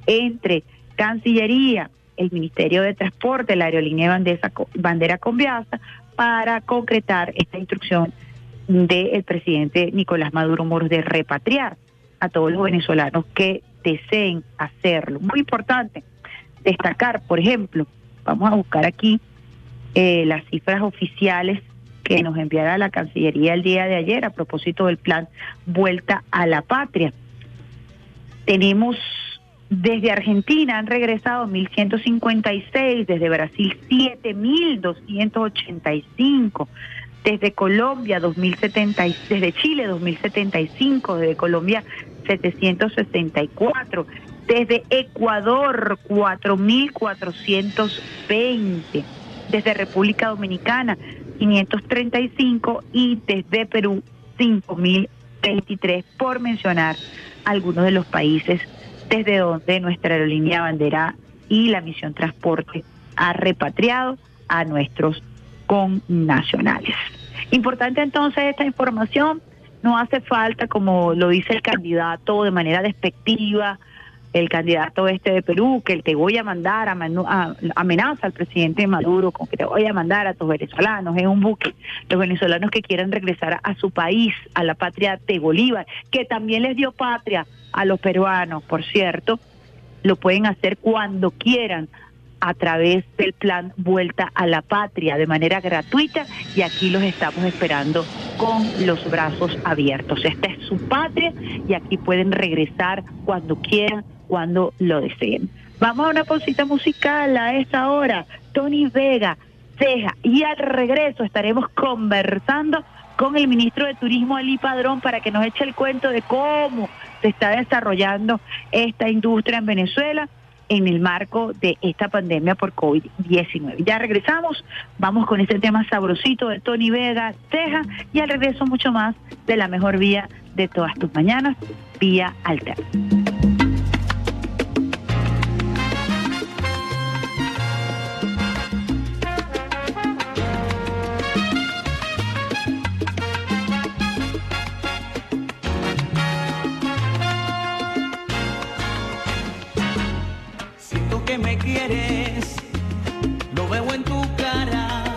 entre Cancillería, el Ministerio de Transporte, la aerolínea Bandesa- Bandera Conviasa, para concretar esta instrucción del presidente Nicolás Maduro Moros de repatriar a todos los venezolanos que deseen hacerlo. Muy importante destacar, por ejemplo, vamos a buscar aquí eh, las cifras oficiales que nos enviará la Cancillería el día de ayer a propósito del plan Vuelta a la Patria. Tenemos desde Argentina han regresado 1.156, desde Brasil 7.285, desde Colombia 2070, y- desde Chile 2075, desde Colombia 764, desde Ecuador 4.420, desde República Dominicana 535 y desde Perú 5.023, por mencionar algunos de los países desde donde nuestra aerolínea bandera y la misión transporte ha repatriado a nuestros connacionales. Importante entonces esta información, no hace falta, como lo dice el candidato de manera despectiva, el candidato este de Perú, que te voy a mandar, a a- amenaza al presidente Maduro con que te voy a mandar a tus venezolanos en un buque, los venezolanos que quieran regresar a su país, a la patria de Bolívar, que también les dio patria a los peruanos, por cierto, lo pueden hacer cuando quieran a través del plan Vuelta a la Patria de manera gratuita y aquí los estamos esperando con los brazos abiertos. Esta es su patria y aquí pueden regresar cuando quieran, cuando lo deseen. Vamos a una pausita musical a esta hora. Tony Vega, Ceja y al regreso estaremos conversando con el ministro de Turismo Ali Padrón para que nos eche el cuento de cómo se está desarrollando esta industria en Venezuela en el marco de esta pandemia por COVID-19. Ya regresamos, vamos con este tema sabrosito de Tony Vega, Ceja, y al regreso mucho más de la mejor vía de todas tus mañanas, vía alterna. Que me quieres, lo veo en tu cara.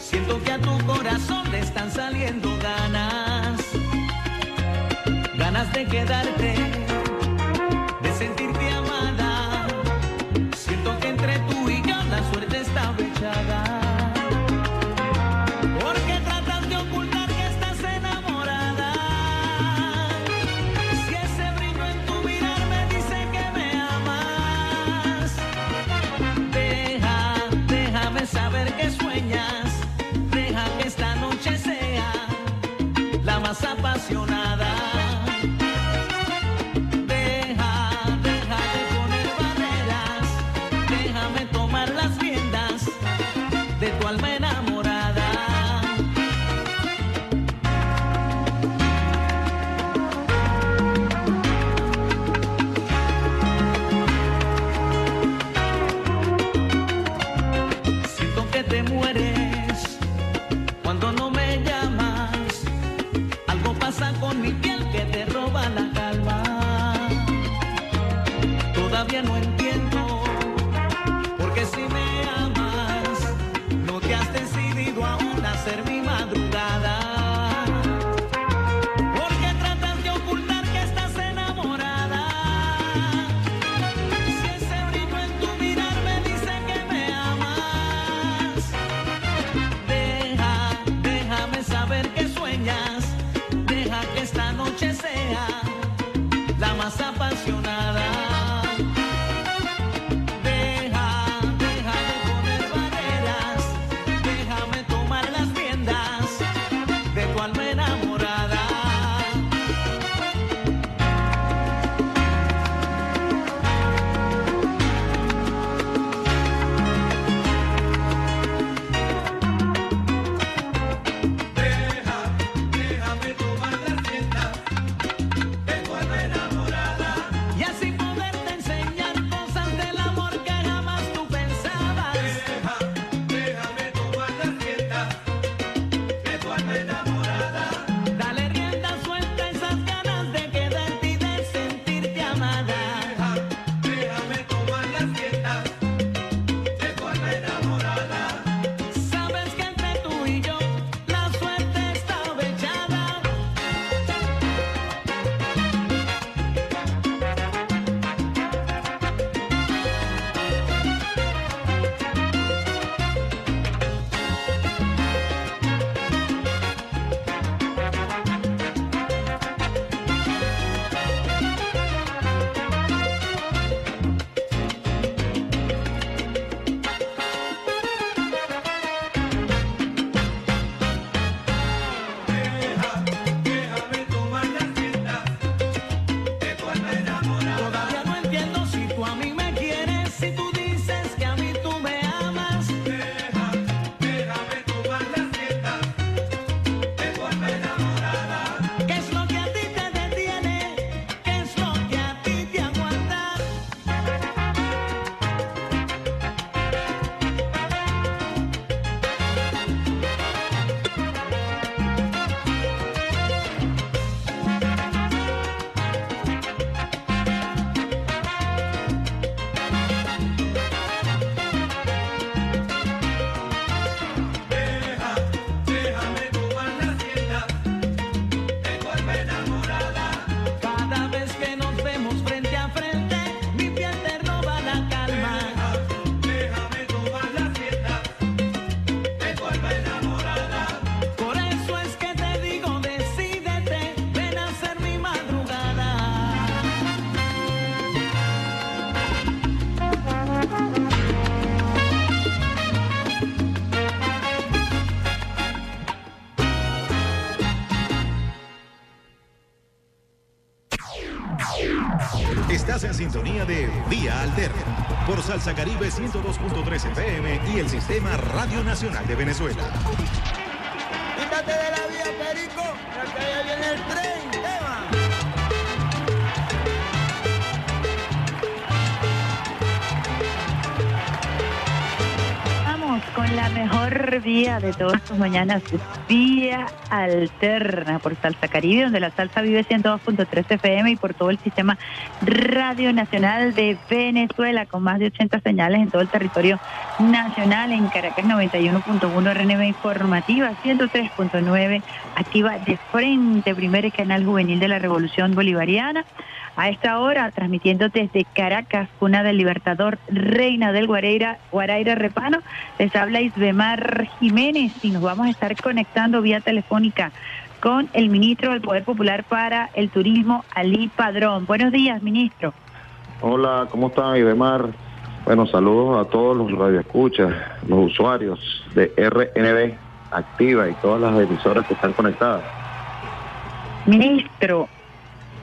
Siento que a tu corazón le están saliendo ganas, ganas de quedarte, Salsa Caribe 102.3 FM y el Sistema Radio Nacional de Venezuela. Quítate de la vía, Perico, que ya viene el tren. ¡Eva! Vamos con la mejor vía de todas tus mañanas, vía alterna por Salsa Caribe, donde la salsa vive 102.3 FM y por todo el sistema Radio Nacional de Venezuela, con más de 80 señales en todo el territorio nacional, en Caracas 91.1 RNB Informativa, 103.9 activa de frente, primer canal juvenil de la Revolución Bolivariana. A esta hora, transmitiendo desde Caracas, cuna del Libertador, Reina del Guareira, Guaraira Repano, les habla Isbemar Jiménez y nos vamos a estar conectando vía telefónica con el ministro del Poder Popular para el Turismo, Ali Padrón. Buenos días, ministro. Hola, ¿cómo están, Idemar? Bueno, saludos a todos los radioescuchas, los usuarios de RNB Activa y todas las emisoras que están conectadas. Ministro,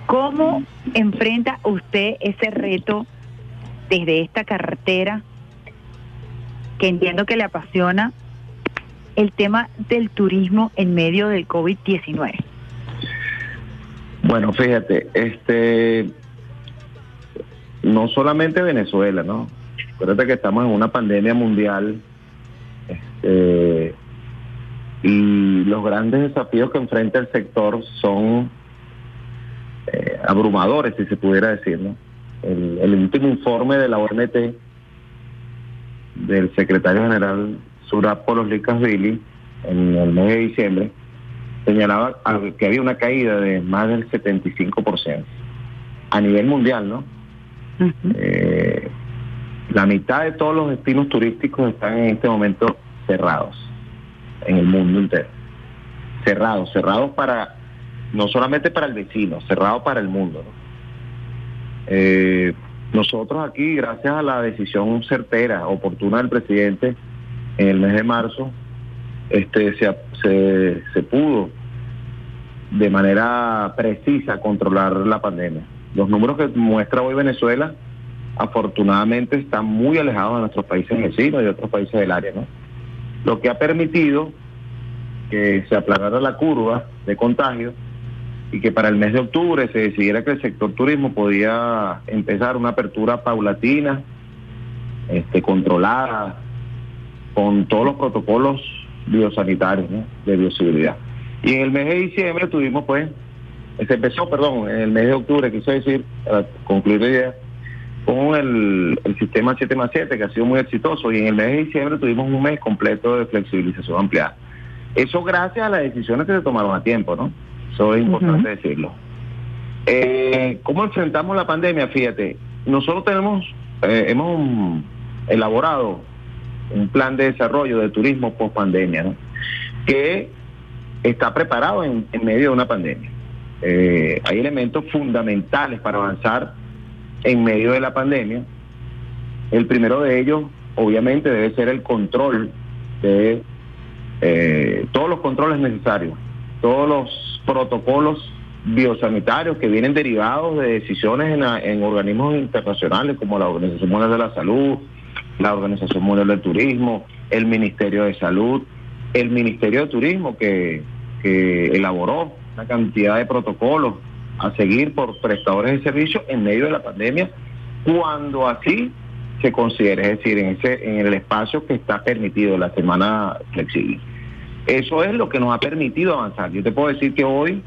¿cómo enfrenta usted ese reto desde esta carretera que entiendo que le apasiona el tema del turismo en medio del COVID-19? Bueno, fíjate, este, no solamente Venezuela, ¿no? Acuérdate que estamos en una pandemia mundial este, y los grandes desafíos que enfrenta el sector son eh, abrumadores, si se pudiera decir, ¿no? El, el último informe de la OMT del secretario general Surap Licasvili en el mes de diciembre señalaba que había una caída de más del 75% a nivel mundial, ¿no? Eh, la mitad de todos los destinos turísticos están en este momento cerrados en el mundo entero. Cerrados, cerrados para, no solamente para el vecino, cerrados para el mundo. ¿no? Eh, nosotros aquí, gracias a la decisión certera, oportuna del presidente en el mes de marzo, este, se, se, se pudo de manera precisa controlar la pandemia. Los números que muestra hoy Venezuela, afortunadamente, están muy alejados de nuestros países vecinos y de otros países del área, ¿no? Lo que ha permitido que se aplanara la curva de contagio y que para el mes de octubre se decidiera que el sector turismo podía empezar una apertura paulatina, este, controlada, con todos los protocolos biosanitarios ¿no? de bioseguridad. Y en el mes de diciembre tuvimos pues, se empezó, perdón, en el mes de octubre, quise decir, para concluir la idea, con el, el sistema 7 más 7, que ha sido muy exitoso, y en el mes de diciembre tuvimos un mes completo de flexibilización ampliada. Eso gracias a las decisiones que se tomaron a tiempo, ¿no? Eso es importante decirlo. Eh, ¿Cómo enfrentamos la pandemia? Fíjate, nosotros tenemos, eh, hemos elaborado un plan de desarrollo de turismo post pandemia, que está preparado en, en medio de una pandemia. Eh, hay elementos fundamentales para avanzar en medio de la pandemia. El primero de ellos, obviamente, debe ser el control de eh, todos los controles necesarios, todos los protocolos biosanitarios que vienen derivados de decisiones en, en organismos internacionales como la Organización Mundial de la Salud, la Organización Mundial del Turismo, el Ministerio de Salud, el Ministerio de Turismo que, que elaboró una cantidad de protocolos a seguir por prestadores de servicios en medio de la pandemia, cuando así se considere, es decir, en el espacio que está permitido la semana flexible. Eso es lo que nos ha permitido avanzar. Yo te puedo decir que hoy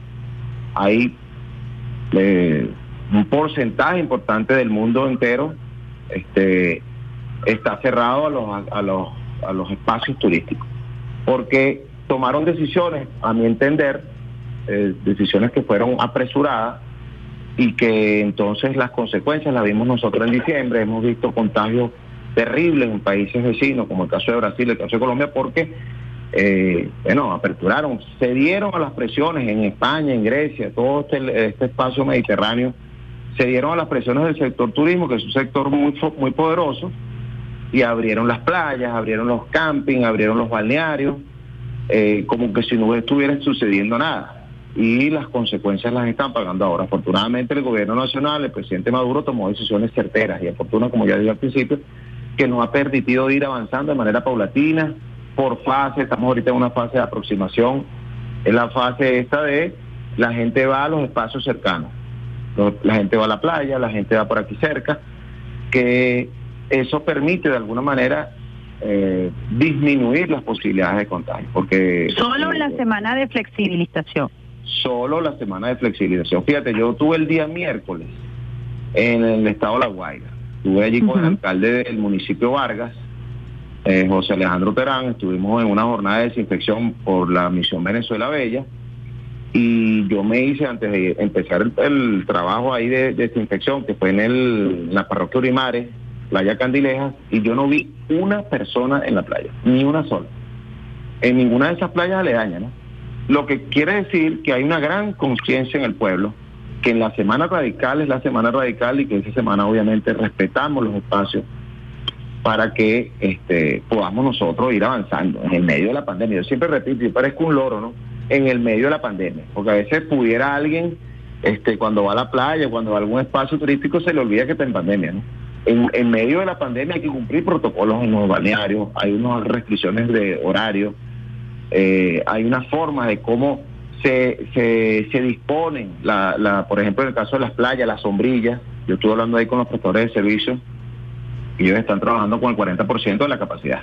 hay eh, un porcentaje importante del mundo entero este, está cerrado a los, a, los, a los espacios turísticos, porque tomaron decisiones, a mi entender, eh, decisiones que fueron apresuradas y que entonces las consecuencias las vimos nosotros en diciembre, hemos visto contagios terribles en países vecinos, como el caso de Brasil, el caso de Colombia, porque, eh, bueno, aperturaron, cedieron a las presiones en España, en Grecia, todo este, este espacio mediterráneo, se dieron a las presiones del sector turismo, que es un sector muy, muy poderoso, y abrieron las playas, abrieron los campings, abrieron los balnearios, eh, como que si no estuviera sucediendo nada. y las consecuencias las están pagando ahora. Afortunadamente el gobierno nacional, el presidente Maduro tomó decisiones certeras y afortuna, como ya dije al principio, que nos ha permitido ir avanzando de manera paulatina, por fase, estamos ahorita en una fase de aproximación, en la fase esta de la gente va a los espacios cercanos, la gente va a la playa, la gente va por aquí cerca, que eso permite de alguna manera eh, disminuir las posibilidades de contagio, porque Solo la semana de flexibilización. solo la semana de flexibilización. Fíjate, yo tuve el día miércoles en el estado de La Guaira. Estuve allí con el alcalde del municipio Vargas, eh, José Alejandro Terán. Estuvimos en una jornada de desinfección por la misión Venezuela Bella. Y yo me hice, antes de empezar el, el trabajo ahí de, de desinfección, que fue en, el, en la parroquia Urimares, Playa Candilejas, y yo no vi una persona en la playa, ni una sola. En ninguna de esas playas aledañas, ¿no? Lo que quiere decir que hay una gran conciencia en el pueblo, que en la semana radical es la semana radical y que esa semana obviamente respetamos los espacios para que este, podamos nosotros ir avanzando en el medio de la pandemia. Yo siempre repito, yo parezco un loro, ¿no? En el medio de la pandemia, porque a veces pudiera alguien, este, cuando va a la playa, cuando va a algún espacio turístico, se le olvida que está en pandemia, ¿no? En, en medio de la pandemia hay que cumplir protocolos en los balnearios, hay unas restricciones de horario, eh, hay una forma de cómo se, se, se disponen, la, la, por ejemplo, en el caso de las playas, las sombrillas, yo estuve hablando ahí con los prestadores de servicios, y ellos están trabajando con el 40% de la capacidad.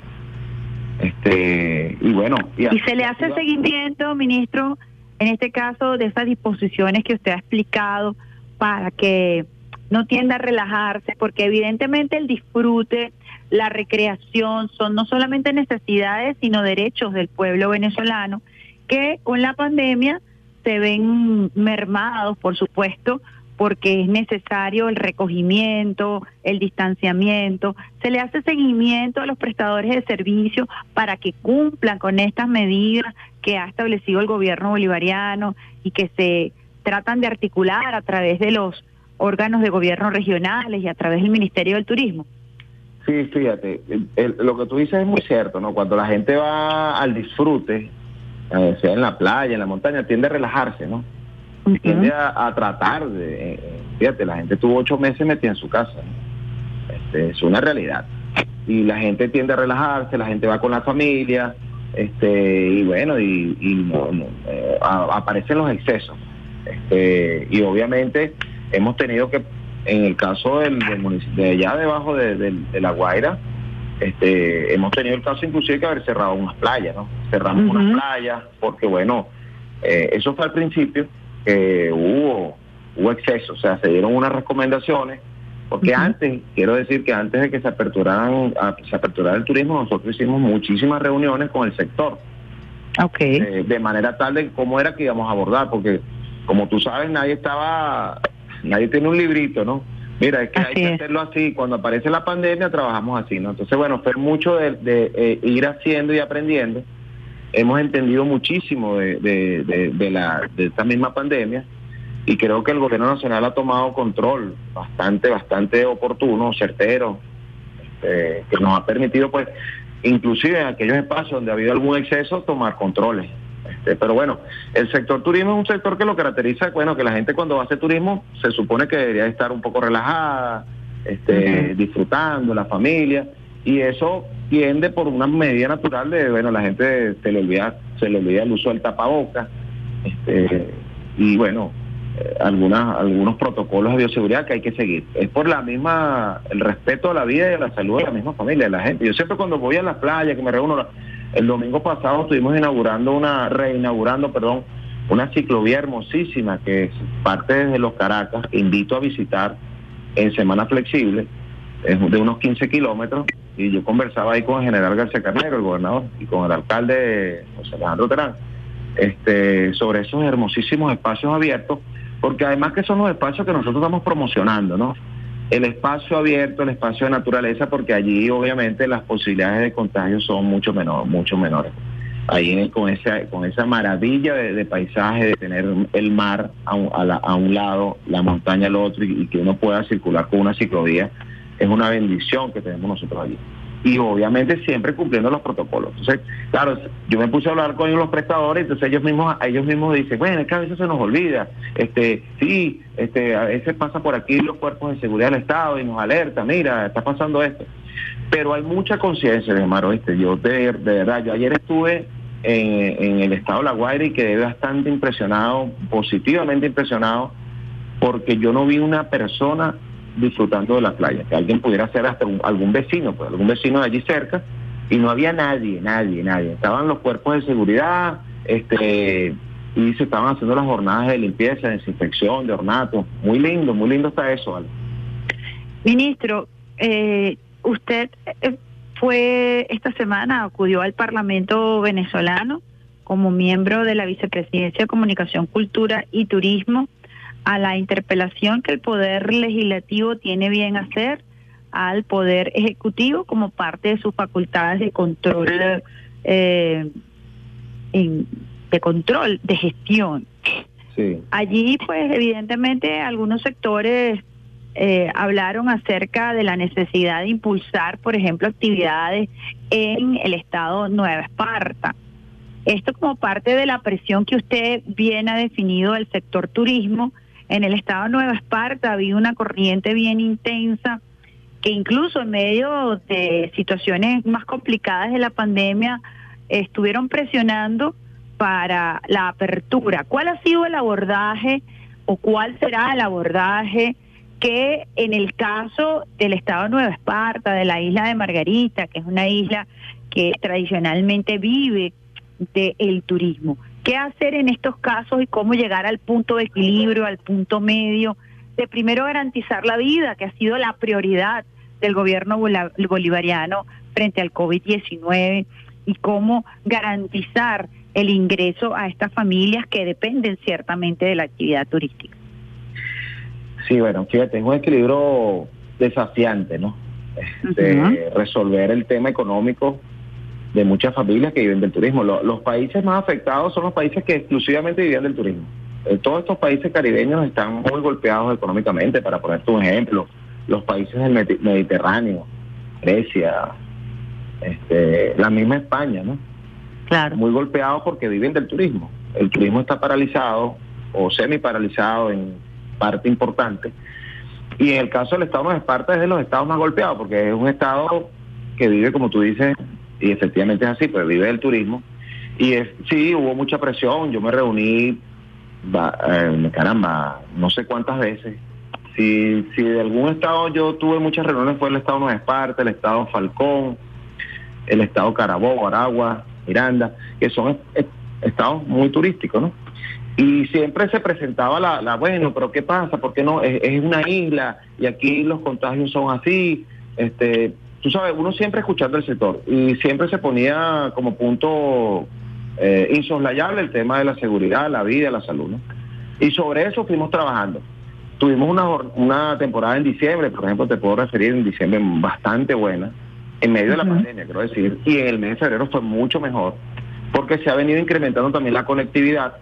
Este, y bueno, y Y se le hace seguimiento, ministro, en este caso, de esas disposiciones que usted ha explicado para que no tienda a relajarse, porque evidentemente el disfrute, la recreación son no solamente necesidades, sino derechos del pueblo venezolano, que con la pandemia se ven mermados, por supuesto, porque es necesario el recogimiento, el distanciamiento, se le hace seguimiento a los prestadores de servicio para que cumplan con estas medidas que ha establecido el gobierno bolivariano y que se tratan de articular a través de los órganos de gobierno regionales y a través del Ministerio del Turismo. Sí, fíjate, el- el- lo que tú dices es muy cierto, ¿no? Cuando la gente va al disfrute, eh, sea en la playa, en la montaña, tiende a relajarse, ¿no? Tiende a, a tratar de... eh, fíjate, la gente tuvo ocho meses metida en su casa. ¿no? Este, es una realidad. Y la gente tiende a relajarse, la gente va con la familia, este y bueno, y, y no- no, eh, a- aparecen los excesos. Este, y obviamente hemos tenido que, en el caso del, del municipio, de allá debajo de, La Guaira, este, hemos tenido el caso inclusive que haber cerrado unas playas, ¿no? Cerramos unas playas porque, bueno, eh, eso fue al principio, que hubo, hubo exceso, o sea, se dieron unas recomendaciones, porque antes, quiero decir que antes de que se aperturaran, a- se aperturara el turismo, nosotros hicimos muchísimas reuniones con el sector. Eh, de manera tal de cómo era que íbamos a abordar, porque como tú sabes, nadie estaba, nadie tiene un librito, ¿no? Mira, es que hay que hacerlo así. Cuando aparece la pandemia, trabajamos así, ¿no? Entonces, bueno, fue mucho de, de, eh, ir haciendo y aprendiendo. Hemos entendido muchísimo de, de, de- de la, de esta misma pandemia y creo que el gobierno nacional ha tomado control bastante, bastante oportuno, certero, este, que nos ha permitido, pues, inclusive en aquellos espacios donde ha habido algún exceso, tomar controles. Este, pero bueno, el sector turismo es un sector que lo caracteriza, bueno, que la gente cuando va a hacer turismo se supone que debería estar un poco relajada, este, disfrutando, la familia, y eso tiende por una medida natural de, bueno, la gente se le olvida, se le olvida el uso del tapabocas, este, y bueno, eh, algunas, algunos protocolos de bioseguridad que hay que seguir. Es por la misma, el respeto a la vida y a la salud de la misma familia, de la gente. Yo siempre cuando voy a la playa, que me reúno, la- el domingo pasado estuvimos inaugurando una, reinaugurando, perdón, una ciclovía hermosísima que parte desde los Caracas, invito a visitar en Semana Flexible, es de unos 15 kilómetros, y yo conversaba ahí con el general García Carnero, el gobernador, y con el alcalde José Alejandro Terán, este, sobre esos hermosísimos espacios abiertos, porque además que son los espacios que nosotros estamos promocionando, ¿no? El espacio abierto, el espacio de naturaleza, porque allí obviamente las posibilidades de contagio son mucho menor, mucho menores. Ahí con esa, con esa maravilla de, de paisaje, de tener el mar a un, a la- a un lado, la montaña al otro, y, y que uno pueda circular con una ciclovía, es una bendición que tenemos nosotros allí. Y obviamente siempre cumpliendo los protocolos. Entonces, claro, yo me puse a hablar con los prestadores, entonces ellos mismos, ellos mismos dicen, bueno, es que a veces se nos olvida, este, sí, este, a veces pasa por aquí los cuerpos de seguridad del Estado y nos alerta, mira, está pasando esto. Pero hay mucha conciencia, hermano, ¿viste? yo de, de verdad, yo ayer estuve en, en el estado de La Guaira y quedé bastante impresionado, positivamente impresionado, porque yo no vi una persona disfrutando de la playa, que alguien pudiera ser hasta algún vecino, pues algún vecino de allí cerca, y no había nadie, nadie, nadie. Estaban los cuerpos de seguridad, este, y se estaban haciendo las jornadas de limpieza, de desinfección, de ornato. Muy lindo, muy lindo está eso, Ale. Ministro, eh, usted eh, fue esta semana, acudió al Parlamento venezolano como miembro de la Vicepresidencia de Comunicación, Cultura y Turismo a la interpelación que el Poder Legislativo tiene bien hacer al Poder Ejecutivo como parte de sus facultades de control, eh, en- de control, de gestión. Sí. Allí, pues, evidentemente, algunos sectores eh, hablaron acerca de la necesidad de impulsar, por ejemplo, actividades en el estado Nueva Esparta. Esto como parte de la presión que usted bien ha definido del sector turismo. En el estado de Nueva Esparta había una corriente bien intensa que incluso en medio de situaciones más complicadas de la pandemia estuvieron presionando para la apertura. ¿Cuál ha sido el abordaje o cuál será el abordaje que en el caso del estado de Nueva Esparta, de la isla de Margarita, que es una isla que tradicionalmente vive del turismo? ¿Qué hacer en estos casos y cómo llegar al punto de equilibrio, al punto medio, de primero garantizar la vida, que ha sido la prioridad del gobierno bolivariano frente al COVID-19, y cómo garantizar el ingreso a estas familias que dependen ciertamente de la actividad turística? Sí, bueno, fíjate, es un equilibrio desafiante, ¿no? Este, Ujú. Resolver el tema económico de muchas familias que viven del turismo. Lo- los países más afectados son los países que exclusivamente vivían del turismo. Eh, todos estos países caribeños están muy golpeados económicamente, para ponerte un ejemplo, los países del Medi- Mediterráneo, Grecia, este, la misma España, ¿no? Claro. Muy golpeados porque viven del turismo. El turismo está paralizado o semi paralizado en parte importante. Y en el caso del estado de Esparta es de los estados más golpeados porque es un estado que vive, como tú dices, y efectivamente es así, pues vive del turismo. Y es, sí, hubo mucha presión. Yo me reuní, caramba, no sé cuántas veces. Si, si de algún estado yo tuve muchas reuniones fue el estado Nueva Esparta, el estado Falcón, el estado Carabobo, Aragua, Miranda, que son est- est- estados muy turísticos, ¿no? Y siempre se presentaba la, la bueno, pero ¿qué pasa? ¿Por qué no? Es, es una isla y aquí los contagios son así. Este, tú sabes, uno siempre escuchando el sector y siempre se ponía como punto eh, insoslayable el tema de la seguridad, la vida, la salud, ¿no? Y sobre eso fuimos trabajando. Tuvimos una, una temporada en diciembre, por ejemplo, te puedo referir en diciembre bastante buena, en medio de la pandemia, quiero decir, y en el mes de febrero fue mucho mejor, porque se ha venido incrementando también la conectividad.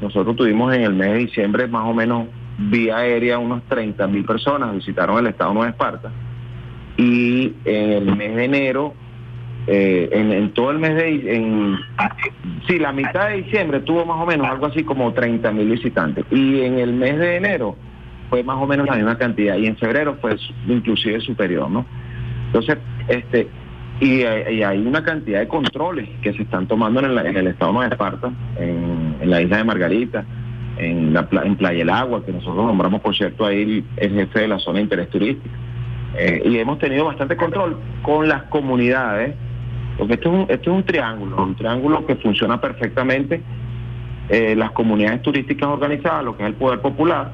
Nosotros tuvimos en el mes de diciembre más o menos vía aérea unos 30 mil personas visitaron el estado de Nueva Esparta, y en el mes de enero, eh, en, en todo el mes de en, sí, la mitad de diciembre tuvo más o menos algo así como 30 mil visitantes, y en el mes de enero fue más o menos la misma cantidad, y en febrero fue inclusive superior, ¿no? Entonces, este, y, hay y hay una cantidad de controles que se están tomando en, la- en el estado de Esparta, en, en la isla de Margarita, en, la, en Playa El Agua, que nosotros nombramos, por cierto, ahí el, el jefe de la zona de interés turístico. Eh, y hemos tenido bastante control con las comunidades, porque esto es un, esto es un triángulo, un triángulo que funciona perfectamente. Eh, las comunidades turísticas organizadas, lo que es el poder popular,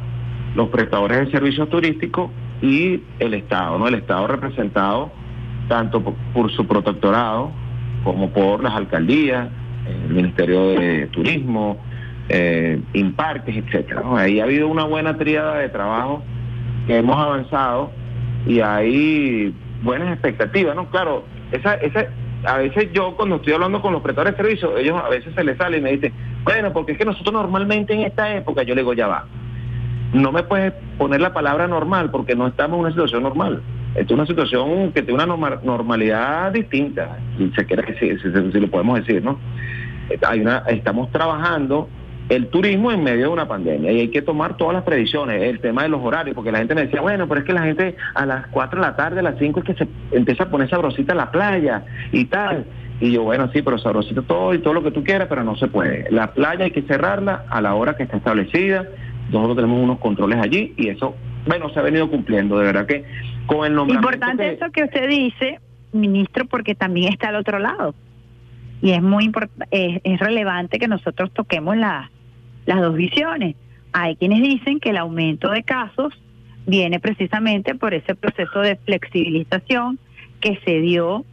los prestadores de servicios turísticos y el Estado, ¿no? El Estado representado tanto por, su protectorado como por las alcaldías, el Ministerio de Turismo, eh, Imparques, etcétera. Ahí ha habido una buena tríada de trabajo que hemos avanzado y hay buenas expectativas, ¿no? Claro, esa, esa, a veces yo cuando estoy hablando con los prestadores de servicios, ellos a veces se les sale y me dicen, bueno, porque es que nosotros normalmente en esta época, yo le digo, ya va, no me puedes poner la palabra normal porque no estamos en una situación normal. Esto es una situación que tiene una norma- normalidad distinta, si se quiere decir, si, si- si lo podemos decir, ¿no? Hay una, estamos trabajando el turismo en medio de una pandemia y hay que tomar todas las previsiones, el tema de los horarios, porque la gente me decía, bueno, pero es que la gente a las 4 de la tarde, a las 5 es que se empieza a poner sabrosita en la playa y tal. Y yo, bueno, sí, pero sabrosito todo y todo lo que tú quieras, pero no se puede. La playa hay que cerrarla a la hora que está establecida. Nosotros tenemos unos controles allí y eso, bueno, se ha venido cumpliendo. De verdad que con el nombramiento Importante que- eso que usted dice, ministro, porque también está al otro lado. Y es muy importante, es, es relevante que nosotros toquemos la- las dos visiones. Hay quienes dicen que el aumento de casos viene precisamente por ese proceso de flexibilización que se dio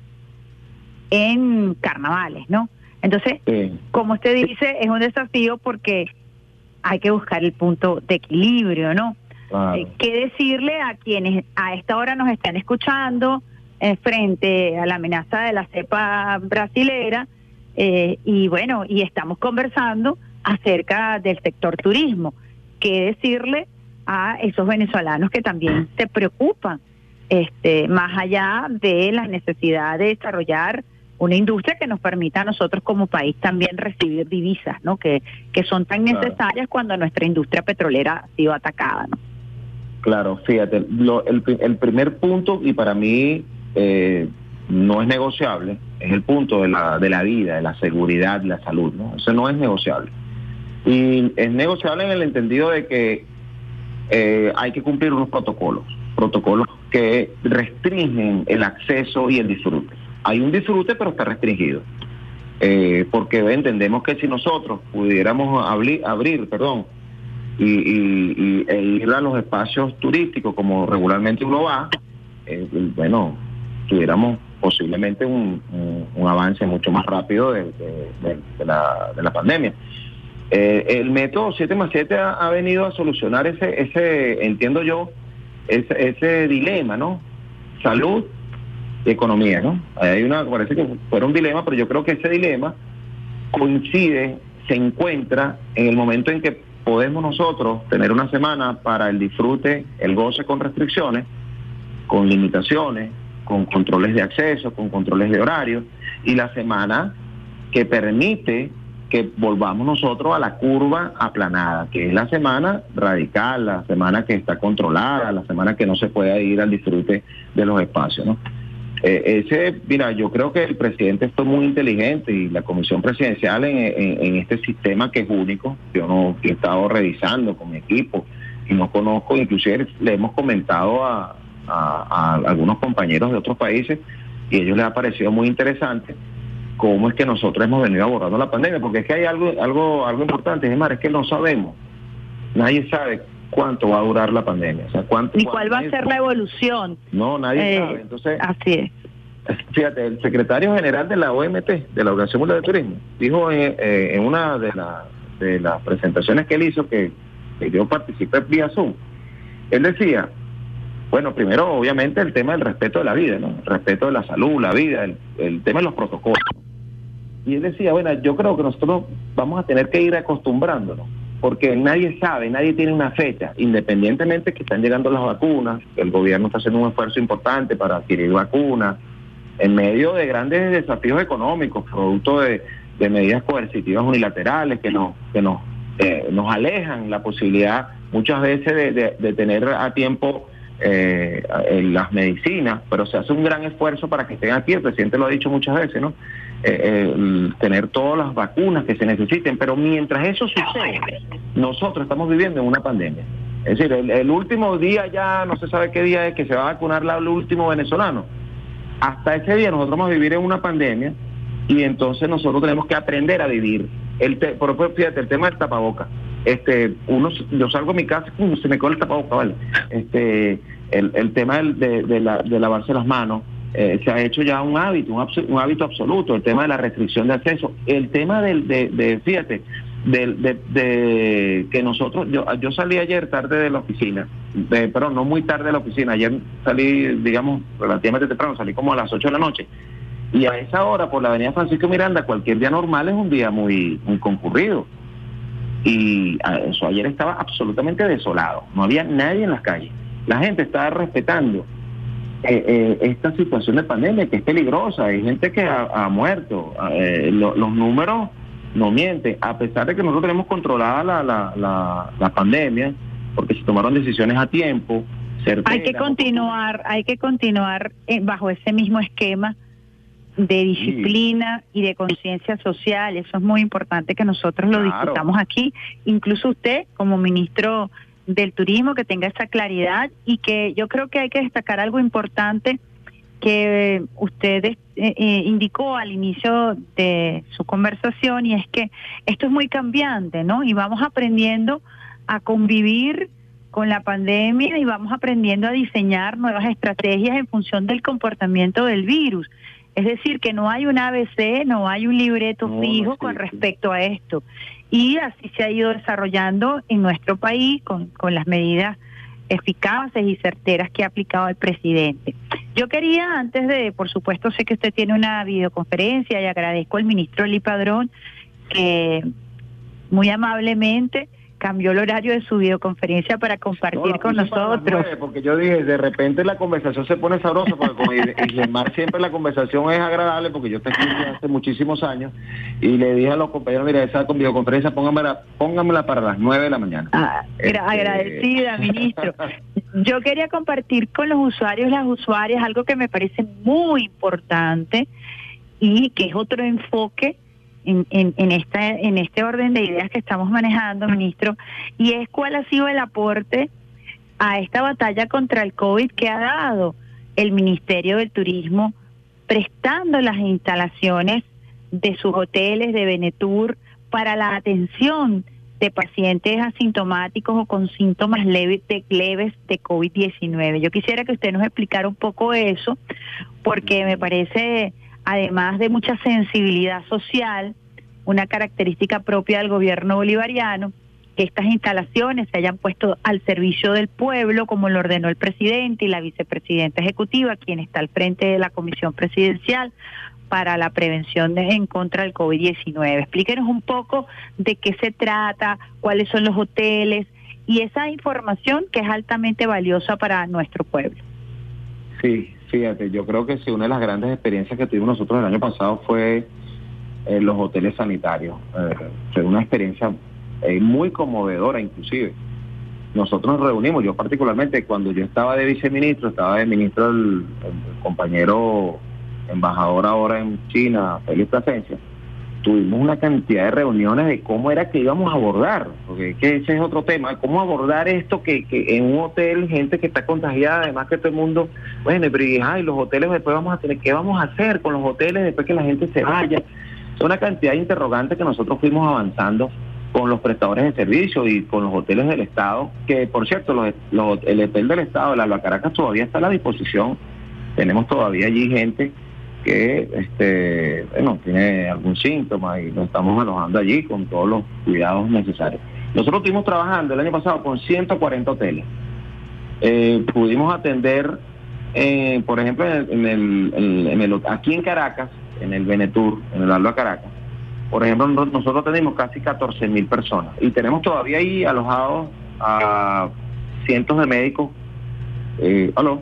en carnavales, ¿no? Entonces, Sí. como usted dice, es un desafío porque hay que buscar el punto de equilibrio, ¿no? Claro. Eh, ¿Qué decirle a quienes a esta hora nos están escuchando eh, frente a la amenaza de la cepa brasilera? Eh, y bueno, y estamos conversando acerca del sector turismo. ¿Qué decirle a esos venezolanos que también se preocupan, este, más allá de la necesidad de desarrollar una industria que nos permita a nosotros como país también recibir divisas, ¿no? Que, que son tan Claro. necesarias cuando nuestra industria petrolera ha sido atacada, ¿no? Claro, fíjate, lo- el, el primer punto, y para mí eh, no es negociable, es el punto de la, de la vida, de la seguridad, de la salud, ¿no? Eso no es negociable. Y es negociable en el entendido de que eh, hay que cumplir unos protocolos, protocolos que restringen el acceso y el disfrute. Hay un disfrute, pero está restringido. Eh, porque entendemos que si nosotros pudiéramos abrir, abrir perdón, y, y- e ir a los espacios turísticos como regularmente uno va, eh, bueno, tuviéramos posiblemente un, avance mucho más rápido de, de- de la pandemia. Eh, el método 7 más 7 ha, ha venido a solucionar ese, ese entiendo yo, ese, ese dilema, ¿no? Salud y economía, ¿no? Hay una, parece que fuera un dilema, pero yo creo que ese dilema coincide, se encuentra en el momento en que podemos nosotros tener una semana para el disfrute, el goce con restricciones, con limitaciones, con controles de acceso, con controles de horario, y la semana que permite que volvamos nosotros a la curva aplanada, que es la semana radical, la semana que está controlada, la semana que no se puede ir al disfrute de los espacios, ¿no? Eh, ese, mira, yo creo que el presidente fue muy inteligente y la comisión presidencial en, este sistema que es único, yo no he estado revisando con mi equipo y no conozco, inclusive le hemos comentado a algunos compañeros de otros países y a ellos les ha parecido muy interesante cómo es que nosotros hemos venido abordando la pandemia, porque es que hay algo, algo, algo importante, más, es que no sabemos, nadie sabe cuánto va a durar la pandemia, o sea, cuánto, ¿Y cuál va a ser la evolución? No, nadie Eh, sabe, entonces... Así es. Fíjate, el secretario general de la OMT, de la Organización Mundial de Turismo, dijo en, eh, en una de, la- de las presentaciones que él hizo, que, que yo participé vía Zoom, él decía, bueno, primero obviamente el tema del respeto de la vida, ¿no? El respeto de la salud, la vida, el, el tema de los protocolos. Y él decía, bueno, yo creo que nosotros vamos a tener que ir acostumbrándonos, porque nadie sabe, nadie tiene una fecha, independientemente que están llegando las vacunas, el gobierno está haciendo un esfuerzo importante para adquirir vacunas, en medio de grandes desafíos económicos, producto de, de medidas coercitivas unilaterales que nos, que nos, eh, nos alejan la posibilidad muchas veces de- de tener a tiempo eh, las medicinas, pero se hace un gran esfuerzo para que estén aquí, el presidente lo ha dicho muchas veces, ¿no? Eh, eh, tener todas las vacunas que se necesiten, pero mientras eso sucede, nosotros estamos viviendo en una pandemia. Es decir, el, último día ya no se sabe qué día es que se va a vacunar el último venezolano. Hasta ese día nosotros vamos a vivir en una pandemia y entonces nosotros tenemos que aprender a vivir. El te- por fíjate, el tema del tapaboca. Este, uno, yo salgo de mi casa, ¡pum! se me coge el tapaboca, ¿vale? Este, el, el tema del- de, de la- de lavarse las manos, eh, se ha hecho ya un hábito, un, un hábito absoluto, el tema de la restricción de acceso, el tema del, de, de fíjate, del- de, de que nosotros, yo, yo salí ayer tarde de la oficina, de, perdón, no muy tarde de la oficina, ayer salí, digamos, relativamente temprano, salí como a las 8 de la noche, y a esa hora por la avenida Francisco Miranda, cualquier día normal es un día muy, muy concurrido. Y a- eso ayer estaba absolutamente desolado, no había nadie en las calles. La gente estaba respetando eh, eh, esta situación de pandemia que es peligrosa. Hay gente que ha, ha muerto. Eh, lo- los números no mienten. A pesar de que nosotros tenemos controlada la, la, la, la pandemia, porque se tomaron decisiones a tiempo. Hay que continuar, hay que continuar eh, bajo ese mismo esquema de disciplina y de conciencia social. Eso es muy importante que nosotros lo Claro. discutamos aquí. Incluso usted, como ministro del Turismo, que tenga esa claridad y que yo creo que hay que destacar algo importante que usted eh, eh, indicó al inicio de su conversación y es que esto es muy cambiante, ¿no? Y vamos aprendiendo a convivir con la pandemia y vamos aprendiendo a diseñar nuevas estrategias en función del comportamiento del virus. Es decir, que no hay un ABC, no hay un libreto No, no fijo con respecto a esto. Y así se ha ido desarrollando en nuestro país con, con las medidas eficaces y certeras que ha aplicado el presidente. Yo quería, antes de, por supuesto, sé que usted tiene una videoconferencia y agradezco al ministro Eli Padrón que muy amablemente cambió el horario de su videoconferencia para compartir No, con nosotros. nueve, porque yo dije, de repente la conversación se pone sabrosa, porque con Islemar siempre la conversación es agradable, porque yo te escuché hace muchísimos años, y le dije a los compañeros, mira, esa con videoconferencia póngamela, póngamela para las 9 de la mañana. Ah, Este- Agradecida, ministro. Yo quería compartir con los usuarios, las usuarias, algo que me parece muy importante y que es otro enfoque en, en, en, esta, en este orden de ideas que estamos manejando, ministro, y es cuál ha sido el aporte a esta batalla contra el COVID que ha dado el Ministerio del Turismo prestando las instalaciones de sus hoteles de Benetur para la atención de pacientes asintomáticos o con síntomas leves de, leves de COVID-19. Yo quisiera que usted nos explicara un poco eso, porque me parece, además de mucha sensibilidad social, una característica propia del gobierno bolivariano, que estas instalaciones se hayan puesto al servicio del pueblo, como lo ordenó el presidente y la vicepresidenta ejecutiva, quien está al frente de la comisión presidencial para la prevención en contra del COVID-19. Explíquenos un poco de qué se trata, cuáles son los hoteles y esa información que es altamente valiosa para nuestro pueblo. Sí, fíjate, yo creo que sí, una de las grandes experiencias que tuvimos nosotros el año pasado fue eh, los hoteles sanitarios. Eh, fue una experiencia eh, muy conmovedora inclusive. Nosotros nos reunimos, yo particularmente cuando yo estaba de viceministro, estaba de ministro el, el compañero embajador ahora en China, Félix Plasencia, tuvimos una cantidad de reuniones de cómo era que íbamos a abordar, porque que ese es otro tema, cómo abordar esto que, que en un hotel gente que está contagiada, además que todo el mundo, bueno, pero y, ay, los hoteles después vamos a tener, ¿qué vamos a hacer con los hoteles después que la gente se vaya? Es una cantidad de interrogantes que nosotros fuimos avanzando con los prestadores de servicios y con los hoteles del Estado, que por cierto, los, los- el hotel del Estado, Alba Caracas, todavía está a la disposición. Tenemos todavía allí gente que este bueno tiene algún síntoma y lo estamos alojando allí con todos los cuidados necesarios. Nosotros estuvimos trabajando el año pasado con 140 hoteles. Eh, pudimos atender, eh, por ejemplo, en el, en el- en- el- aquí en Caracas, en el Benetur, en el Alba Caracas, por ejemplo, no- nosotros tenemos casi 14 mil personas y tenemos todavía ahí alojados a cientos de médicos. Eh, ¿Aló?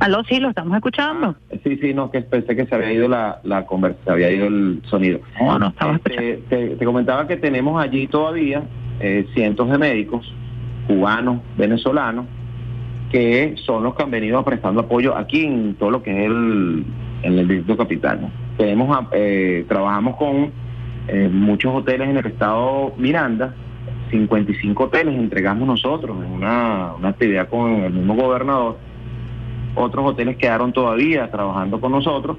Aló, sí, lo estamos escuchando. Sí, sí, no, que pensé que se había ido la, la conversa, se había ido el sonido. No, no, estaba Este, te, te comentaba que tenemos allí todavía eh, cientos de médicos cubanos, venezolanos, que son los que han venido prestando apoyo aquí en todo lo que es el, en el distrito capital. ¿no? Tenemos, eh, trabajamos con eh, muchos hoteles en el estado Miranda, 55 hoteles entregamos nosotros en una, una actividad con el mismo gobernador. Otros hoteles quedaron todavía trabajando con nosotros,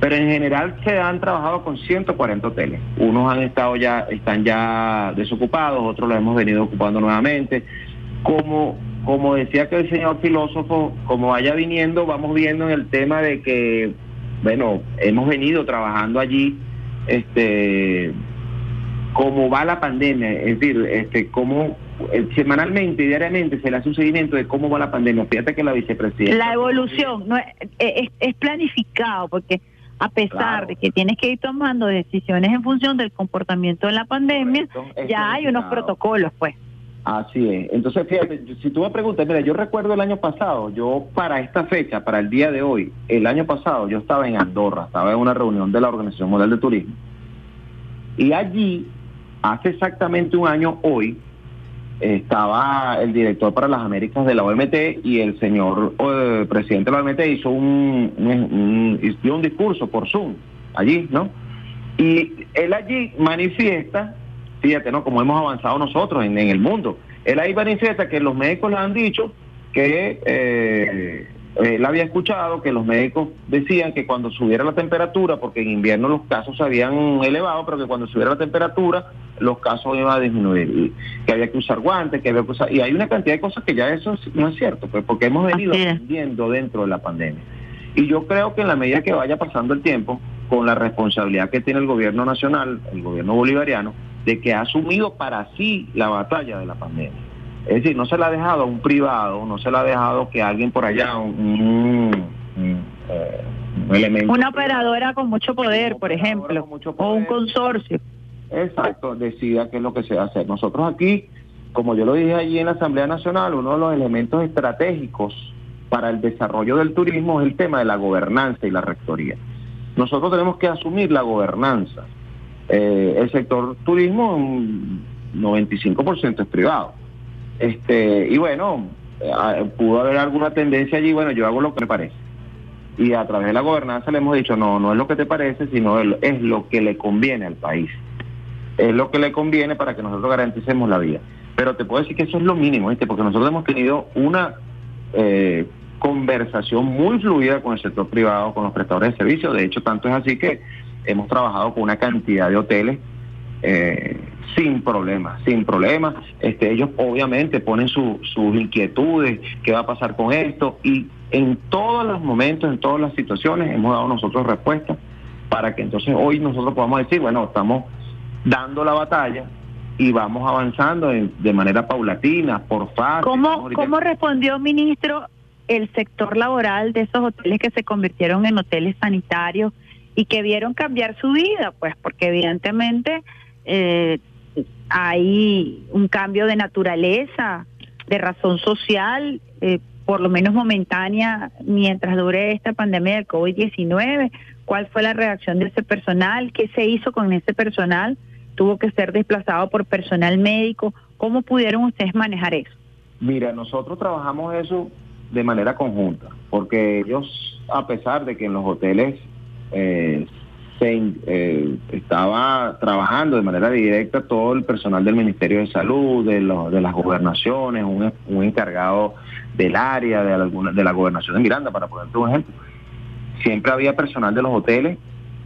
pero en general se han trabajado con 140 hoteles. Unos han estado ya, están ya desocupados, otros los hemos venido ocupando nuevamente. Como, como decía que el señor filósofo, como vaya viniendo, vamos viendo en el tema de que, bueno, hemos venido trabajando allí, este, cómo va la pandemia, es decir, este, cómo eh, semanalmente, diariamente se le hace un seguimiento de cómo va la pandemia. Fíjate que la vicepresidenta La evolución no es, es, es planificado porque a pesar Claro. de que tienes que ir tomando decisiones en función del comportamiento de la pandemia, Correcto, ya hay unos protocolos, pues. Así es. Entonces, fíjate, si tú me preguntas, mira, yo recuerdo el año pasado, yo para esta fecha, para el día de hoy, el año pasado yo estaba en Andorra, estaba en una reunión de la Organización Mundial de Turismo. Y allí, hace exactamente un año hoy, estaba el director para las Américas de la OMT y el señor eh, presidente de la OMT hizo un, un, dio un discurso por Zoom allí, ¿no? Y él allí manifiesta, fíjate, ¿no? Como hemos avanzado nosotros en, en el mundo, él ahí manifiesta que los médicos le han dicho que eh, él había escuchado que los médicos decían que cuando subiera la temperatura, porque en invierno los casos se habían elevado, pero que cuando subiera la temperatura los casos iban a disminuir, y que había que usar guantes, que había que usar... Y hay una cantidad de cosas que ya eso no es cierto, pues porque hemos venido aprendiendo dentro de la pandemia. Y yo creo que en la medida que vaya pasando el tiempo, con la responsabilidad que tiene el gobierno nacional, el gobierno bolivariano, de que ha asumido para sí la batalla de la pandemia. Es decir, no se la ha dejado a un privado, no se la ha dejado que alguien por allá, un, un- un, eh, un elemento... Una operadora con mucho poder, por ejemplo, o un consorcio. Exacto, decida qué es lo que se va a hacer. Nosotros aquí, como yo lo dije allí en la Asamblea Nacional, uno de los elementos estratégicos para el desarrollo del turismo es el tema de la gobernanza y la rectoría. Nosotros tenemos que asumir la gobernanza. Eh, el sector turismo, un 95% es privado. Este, y bueno, eh, pudo haber alguna tendencia allí, bueno, yo hago lo que me parece. Y a través de la gobernanza le hemos dicho, no, no es lo que te parece, sino es lo que le conviene al país es lo que le conviene para que nosotros garanticemos la vida. Pero te puedo decir que eso es lo mínimo, ¿viste? porque nosotros hemos tenido una eh, conversación muy fluida con el sector privado, con los prestadores de servicios. De hecho, tanto es así que hemos trabajado con una cantidad de hoteles eh, sin problemas, sin problemas. Este, ellos obviamente ponen su- sus inquietudes, qué va a pasar con esto, y en todos los momentos, en todas las situaciones, hemos dado nosotros respuestas para que entonces hoy nosotros podamos decir, bueno, estamos dando la batalla y vamos avanzando en- de manera paulatina, por fase. ¿Cómo, ¿Cómo respondió, ministro, el sector laboral de esos hoteles que se convirtieron en hoteles sanitarios y que vieron cambiar su vida? Pues porque evidentemente eh, hay un cambio de naturaleza, de razón social, eh, por lo menos momentánea, mientras dure esta pandemia del COVID-19. ¿Cuál fue la reacción de ese personal? ¿Qué se hizo con ese personal? ¿Tuvo que ser desplazado por personal médico? ¿Cómo pudieron ustedes manejar eso? Mira, nosotros trabajamos eso de manera conjunta, porque ellos, a pesar de que en los hoteles eh, se eh, estaba trabajando de manera directa todo el personal del Ministerio de Salud, de, los- de las gobernaciones, un, un encargado del área de, alguna, de la gobernación de Miranda, para ponerte un ejemplo. Siempre había personal de los hoteles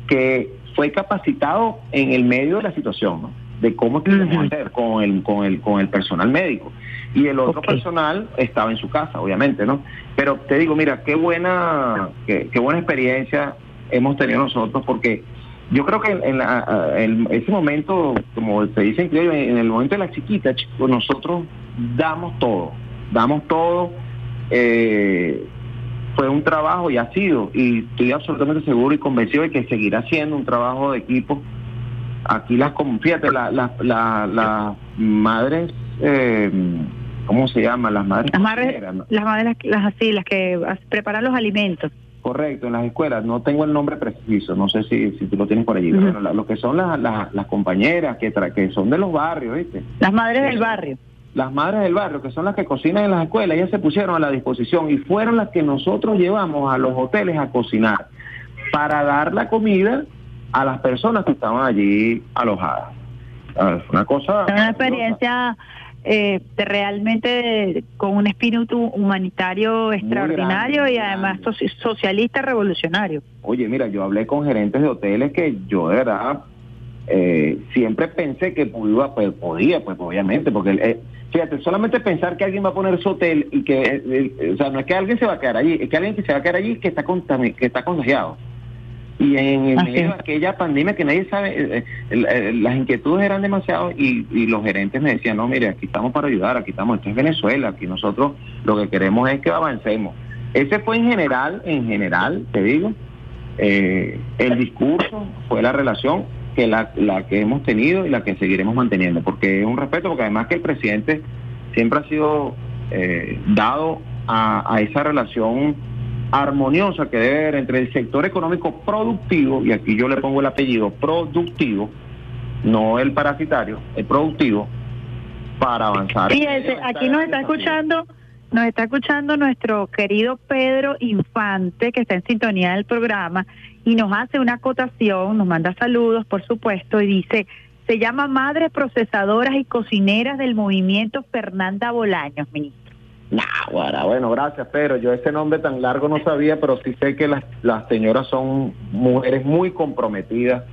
que fue capacitado en el medio de la situación, ¿no? de cómo que a hacer con el, con el, con el personal médico. Y el otro personal estaba en su casa, obviamente, ¿no? Pero te digo, mira, qué buena, qué, qué buena experiencia hemos tenido nosotros, porque yo creo que en, en la- en ese momento, como se dice en criollo, en el momento de la chiquita, chicos, nosotros damos todo, damos todo. eh, fue un trabajo y ha sido, y estoy absolutamente seguro y convencido de que seguirá siendo un trabajo de equipo. Aquí las, fíjate, la- la- la- las madres, eh, ¿cómo se llama? Las madres Las madres, las madres, las así, las que preparan los alimentos. Correcto, en las escuelas, no tengo el nombre preciso, no sé si, si tú lo tienes por allí, pero bueno, la- lo que son las, las, las compañeras que, tra- que son de los barrios, ¿viste? Las madres del barrio. Las madres del barrio, que son las que cocinan en las escuelas, ellas se pusieron a la disposición y fueron las que nosotros llevamos a los hoteles a cocinar para dar la comida a las personas que estaban allí alojadas. Fue una cosa... Es una experiencia eh, de realmente con un espíritu humanitario extraordinario grande, y además soci- socialista revolucionario. Oye, mira, yo hablé con gerentes de hoteles que yo de verdad eh, siempre pensé que podía, pues, podía, pues obviamente, porque eh, fíjate, solamente pensar que alguien va a poner su hotel y que, eh, eh, o sea, no es que alguien se va a quedar allí, es que alguien que se va a quedar allí que está que está contagiado. Y en, en medio de aquella pandemia que nadie sabe, eh, eh, las inquietudes eran demasiado y, y los gerentes me decían, no, mire, aquí estamos para ayudar, aquí estamos, esto es Venezuela, aquí nosotros lo que queremos es que avancemos. Ese fue en general, en general, te digo, eh, el discurso fue la relación que la, la que hemos tenido y la que seguiremos manteniendo, porque es un respeto, porque además que el presidente siempre ha sido eh, dado a, a esa relación armoniosa que debe haber entre el sector económico productivo, y aquí yo le pongo el apellido productivo, no el parasitario, el productivo, para avanzar. Fíjese, aquí nos está escuchando, nos está escuchando nuestro querido Pedro Infante, que está en sintonía del programa, y nos hace una acotación, nos manda saludos, por supuesto, y dice, se llama Madres Procesadoras y Cocineras del Movimiento Fernanda Bolaños, ministro. Nah, guara, bueno, gracias, Pedro. Yo ese nombre tan largo no sabía, pero sí sé que las, las señoras son mujeres muy comprometidas.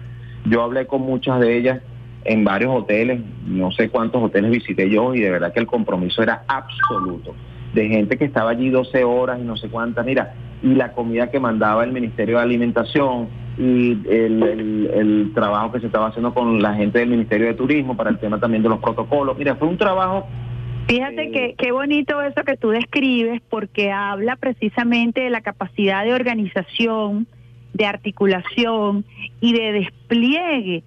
Yo hablé con muchas de ellas en varios hoteles, no sé cuántos hoteles visité yo y de verdad que el compromiso era absoluto. De gente que estaba allí 12 horas y no sé cuántas, mira, y la comida que mandaba el Ministerio de Alimentación y el, el- el trabajo que se estaba haciendo con la gente del Ministerio de Turismo para el tema también de los protocolos. Mira, fue un trabajo Fíjate que qué bonito eso que tú describes porque habla precisamente de la capacidad de organización, de articulación y de despliegue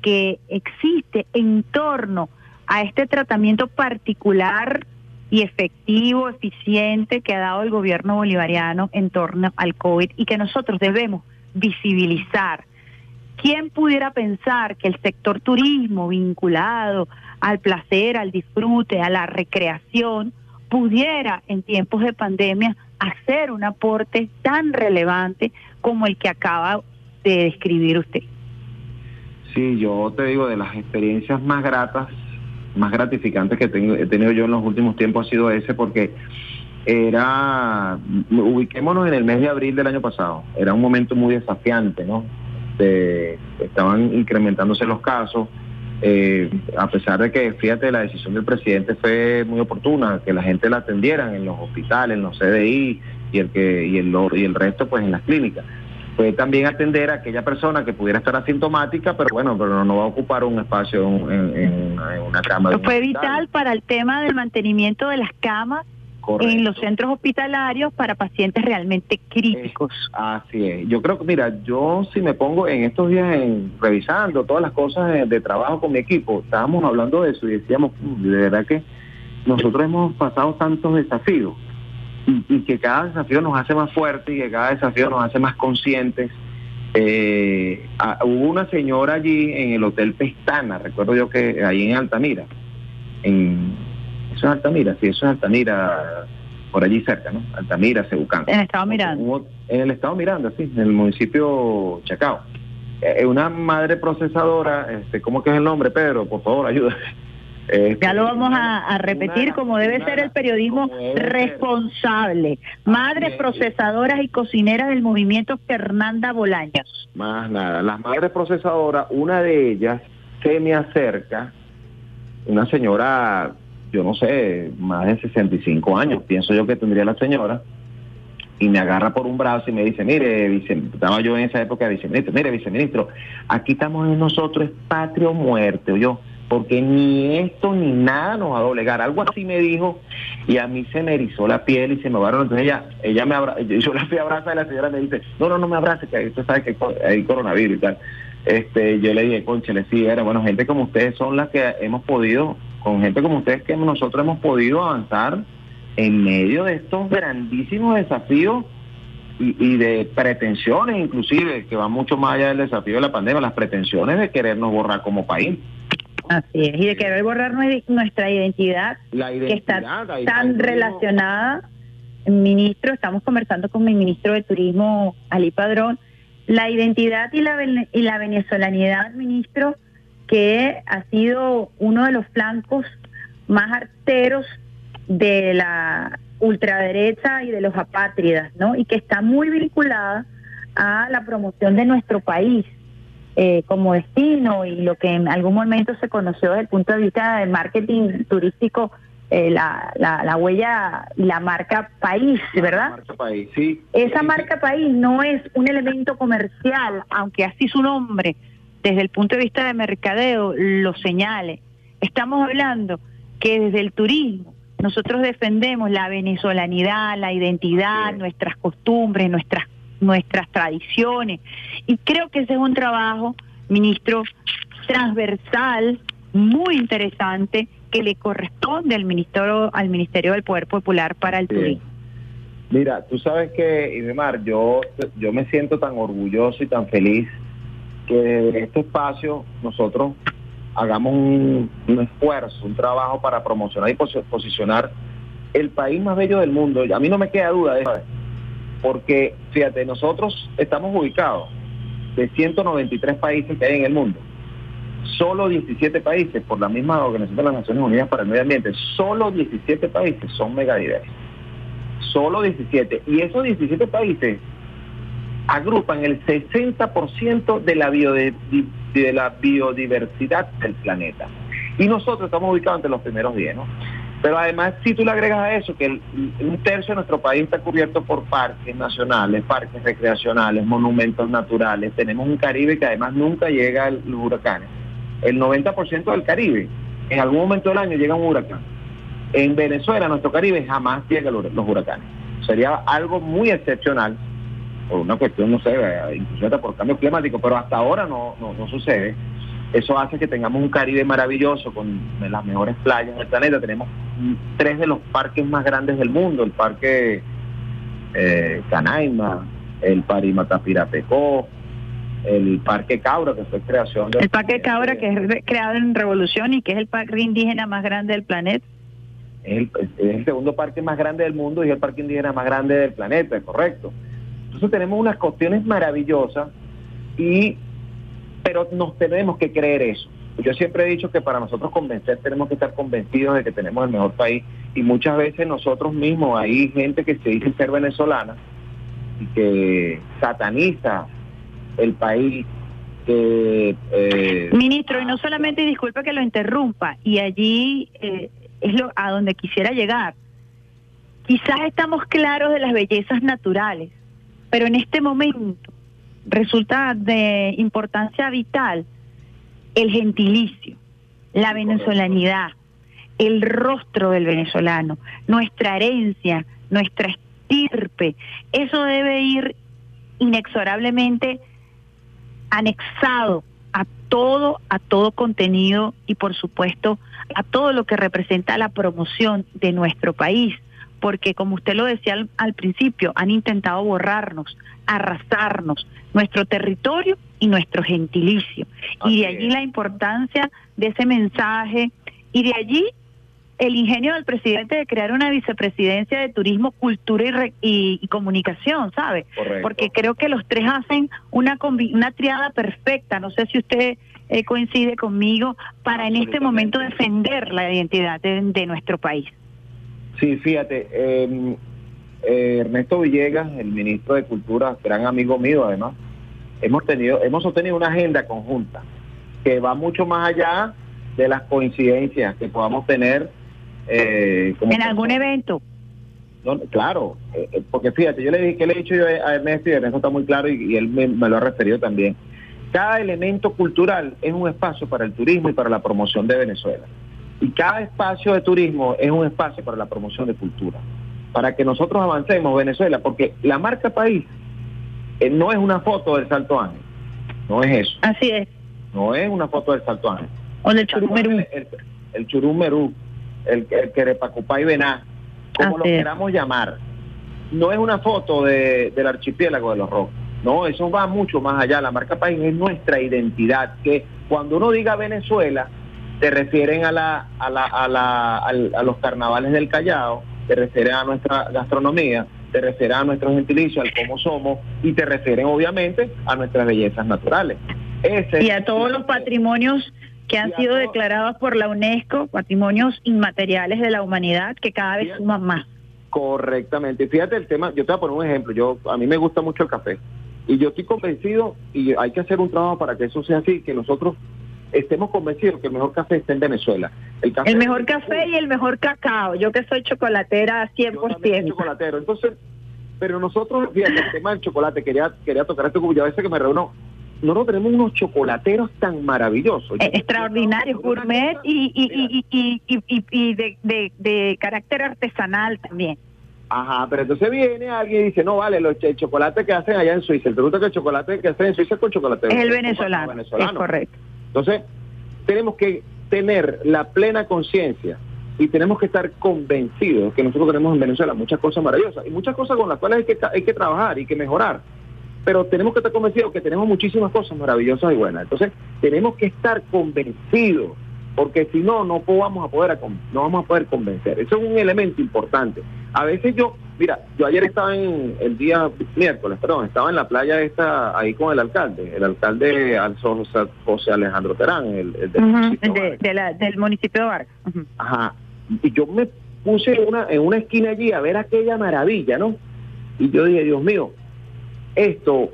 que existe en torno a este tratamiento particular y efectivo, eficiente que ha dado el gobierno bolivariano en torno al COVID y que nosotros debemos visibilizar. ¿Quién pudiera pensar que el sector turismo vinculado al placer, al disfrute, a la recreación, pudiera en tiempos de pandemia hacer un aporte tan relevante como el que acaba de describir usted? Sí, yo te digo, de las experiencias más gratas, más gratificantes que tengo, he tenido yo en los últimos tiempos ha sido ese porque era, ubiquémonos en el mes de abril del año pasado, era un momento muy desafiante, ¿no? De- estaban incrementándose los casos, eh, a pesar de que, fíjate, la decisión del presidente fue muy oportuna, que la gente la atendieran en los hospitales, en los CDI y el, que, y el, y el resto pues en las clínicas fue también atender a aquella persona que pudiera estar asintomática, pero bueno, pero no va a ocupar un espacio en, en- en- en una cama. de un Fue hospital. vital para el tema del mantenimiento de las camas Correcto. en los centros hospitalarios para pacientes realmente críticos. Así es. Yo creo que, mira, yo si me pongo en estos días en, revisando todas las cosas de, de trabajo con mi equipo, estábamos hablando de eso y decíamos, "Mm, de verdad que nosotros hemos pasado tantos desafíos y, y que cada desafío nos hace más fuertes y que cada desafío nos hace más conscientes. Eh, hubo una señora allí en el Hotel Pestana, recuerdo yo que ahí en Altamira, en, eso es Altamira, sí, eso es Altamira, por allí cerca, ¿no? Altamira, Cebucán. En el estado Miranda. En el estado Miranda, sí, en el municipio Chacao. Eh, una madre procesadora, este, ¿cómo que es el nombre, Pedro? Por favor, ayuda. Este, Ya lo vamos a, a repetir una- como debe una- ser el periodismo responsable. Madres es. procesadoras y cocineras del movimiento Fernanda Bolaños. Más nada. Las madres procesadoras, una de ellas se me acerca, una señora, yo no sé, más de 65 años, pienso yo que tendría la señora, y me agarra por un brazo y me dice, mire, vice, estaba yo en esa época viceministro, mire, viceministro, aquí estamos en nosotros, es patria o yo, porque ni esto ni nada nos va a doblegar. Algo así me dijo y a mí se me erizó la piel y se me varón. Entonces ella, ella me abra, yo, la fui a abrazar y la señora me dice, no, no, no me abrace, que usted sabe que hay coronavirus y tal. Este, yo le dije, conchale, sí, era bueno, gente como ustedes son las que hemos podido, con gente como ustedes que nosotros hemos podido avanzar en medio de estos grandísimos desafíos y, y de pretensiones inclusive, que van mucho más allá del desafío de la pandemia, las pretensiones de querernos borrar como país. Así es. Y de querer borrar nue- nuestra identidad, La que está tan relacionada. Ministro, estamos conversando con mi ministro de Turismo, Ali Padrón. La identidad y la, y la venezolanidad, ministro, que ha sido uno de los flancos más arteros de la ultraderecha y de los apátridas, ¿no? Y que está muy vinculada a la promoción de nuestro país eh, como destino y lo que en algún momento se conoció desde el punto de vista del marketing turístico, eh, la, la, la huella y la marca país, ¿verdad? Marca país, sí. Esa marca país no es un elemento comercial, aunque así su nombre, desde el punto de vista de mercadeo, lo señale. Estamos hablando que desde el turismo nosotros defendemos la venezolanidad, la identidad, nuestras costumbres, nuestras nuestras tradiciones. Y creo que ese es un trabajo, ministro, transversal, muy interesante, que le corresponde al Ministerio, al Ministerio del Poder Popular para el. Turismo. Mira, tú sabes que, Idemar, yo, yo me siento tan orgulloso y tan feliz que desde este espacio nosotros hagamos un, esfuerzo, un trabajo para promocionar y posi- posicionar el país más bello del mundo. A mí no me queda duda de eso, porque fíjate, nosotros estamos ubicados de 193 países que hay en el mundo. Solo 17 países, por la misma Organización de las Naciones Unidas para el Medio Ambiente, solo 17 países son megadiversos solo 17. Y esos 17 países agrupan el 60% de la, de la biodiversidad del planeta. Y nosotros estamos ubicados entre los primeros 10, ¿no? Pero además, si tú le agregas a eso que el- un tercio de nuestro país está cubierto por parques nacionales, parques recreacionales, monumentos naturales, tenemos un Caribe que además nunca llega a los huracanes. El 90% del Caribe, en algún momento del año llega un huracán. En Venezuela, nuestro Caribe, jamás llega los huracanes. Sería algo muy excepcional, por una cuestión, no sé, incluso hasta por cambio climático, pero hasta ahora no, no, no sucede. Eso hace que tengamos un Caribe maravilloso con las mejores playas del planeta. Tenemos tres de los parques más grandes del mundo, el parque eh, Canaima, el Parimatapirapecó, el parque Caura, que fue creación de... El Parque Cabra, que es re- creado en Revolución y que es el parque indígena más grande del planeta. es el, es el segundo parque más grande del mundo y es el parque indígena más grande del planeta, correcto. Entonces tenemos unas cuestiones maravillosas y pero nos tenemos que creer eso. Yo siempre he dicho que para nosotros convencer tenemos que estar convencidos de que tenemos el mejor país y muchas veces nosotros mismos hay gente que se dice ser venezolana y que sataniza el país eh, Ministro, y no solamente, y disculpe que lo interrumpa, y allí eh, es lo a donde quisiera llegar. Quizás estamos claros de las bellezas naturales, pero en este momento resulta de importancia vital el gentilicio, la venezolanidad, el rostro del venezolano, nuestra herencia, nuestra estirpe. Eso debe ir inexorablemente anexado a todo, a todo contenido y por supuesto a todo lo que representa la promoción de nuestro país, porque como usted lo decía al, al principio, han intentado borrarnos, arrasarnos, nuestro territorio y nuestro gentilicio. y de allí la importancia de ese mensaje y de allí el ingenio del presidente de crear una vicepresidencia de turismo, cultura y, re- y- y comunicación, ¿sabe? Correcto. Porque creo que los tres hacen una, combi- una triada perfecta. No sé si usted eh, coincide conmigo para en este momento defender la identidad de, de nuestro país. Sí, fíjate, eh, eh, Ernesto Villegas, el ministro de Cultura, gran amigo mío además, hemos tenido, hemos sostenido una agenda conjunta que va mucho más allá de las coincidencias que podamos tener. eh, como En algún evento. no, claro, eh, eh, porque fíjate, yo le dije que le he dicho yo a Ernesto y Ernesto está muy claro y, y él me, me lo ha referido también. Cada elemento cultural es un espacio para el turismo y para la promoción de Venezuela. Y cada espacio de turismo es un espacio para la promoción de cultura. Para que nosotros avancemos Venezuela, porque la marca país eh, no es una foto del Salto Ángel, no es eso, Así es. no es una foto del Salto Ángel. O del Churumerú. El, el, el Churumerú, el, el Querepacupá y Bená, como lo es. queramos llamar. No es una foto de- del archipiélago de los Rocos. No, eso va mucho más allá. La marca país es nuestra identidad. Que cuando uno diga Venezuela, te refieren a, la, a, la, a, la, a los carnavales del Callao, te refieren a nuestra gastronomía, te refieren a nuestro gentilicio, al cómo somos, y te refieren obviamente a nuestras bellezas naturales. Ese Y a todos los patrimonios que han sido declarados por la UNESCO, patrimonios inmateriales de la humanidad, que cada vez suman más. Correctamente. Fíjate el tema, yo te voy a poner un ejemplo. Yo A mí me gusta mucho el café. Y yo estoy convencido, y hay que hacer un trabajo para que eso sea así, que nosotros estemos convencidos que el mejor café está en Venezuela. El, café El mejor café y el mejor cacao. Yo que soy chocolatera 100%. chocolatero. Entonces, pero nosotros, fíjate, el tema del chocolate, quería quería tocar esto como yo a veces que me reúno. Nosotros tenemos unos chocolateros tan maravillosos. Eh, extraordinarios, gourmet y, y, y, y, y, y- y de, de, de carácter artesanal también. Ajá, pero entonces viene alguien y dice, no, vale, los, el chocolate que hacen allá en Suiza, el producto que el chocolate que hacen en Suiza es con chocolate. Es el venezolano, venezolano. es correcto. Entonces, tenemos que tener la plena conciencia y tenemos que estar convencidos que nosotros tenemos en Venezuela muchas cosas maravillosas y muchas cosas con las cuales hay que, hay que trabajar y que mejorar. Pero tenemos que estar convencidos que tenemos muchísimas cosas maravillosas y buenas. Entonces, tenemos que estar convencidos, porque si no, no vamos a poder, no vamos a poder convencer. Eso es un elemento importante. A veces yo, mira, yo ayer estaba en el día miércoles, perdón, estaba en la playa esta ahí con el alcalde, el alcalde Al- José Alejandro Terán, el, el del de- de la- del municipio de Vargas. Ajá. Y yo me puse una, en una esquina allí a ver aquella maravilla, ¿no? Y yo dije, Dios mío, esto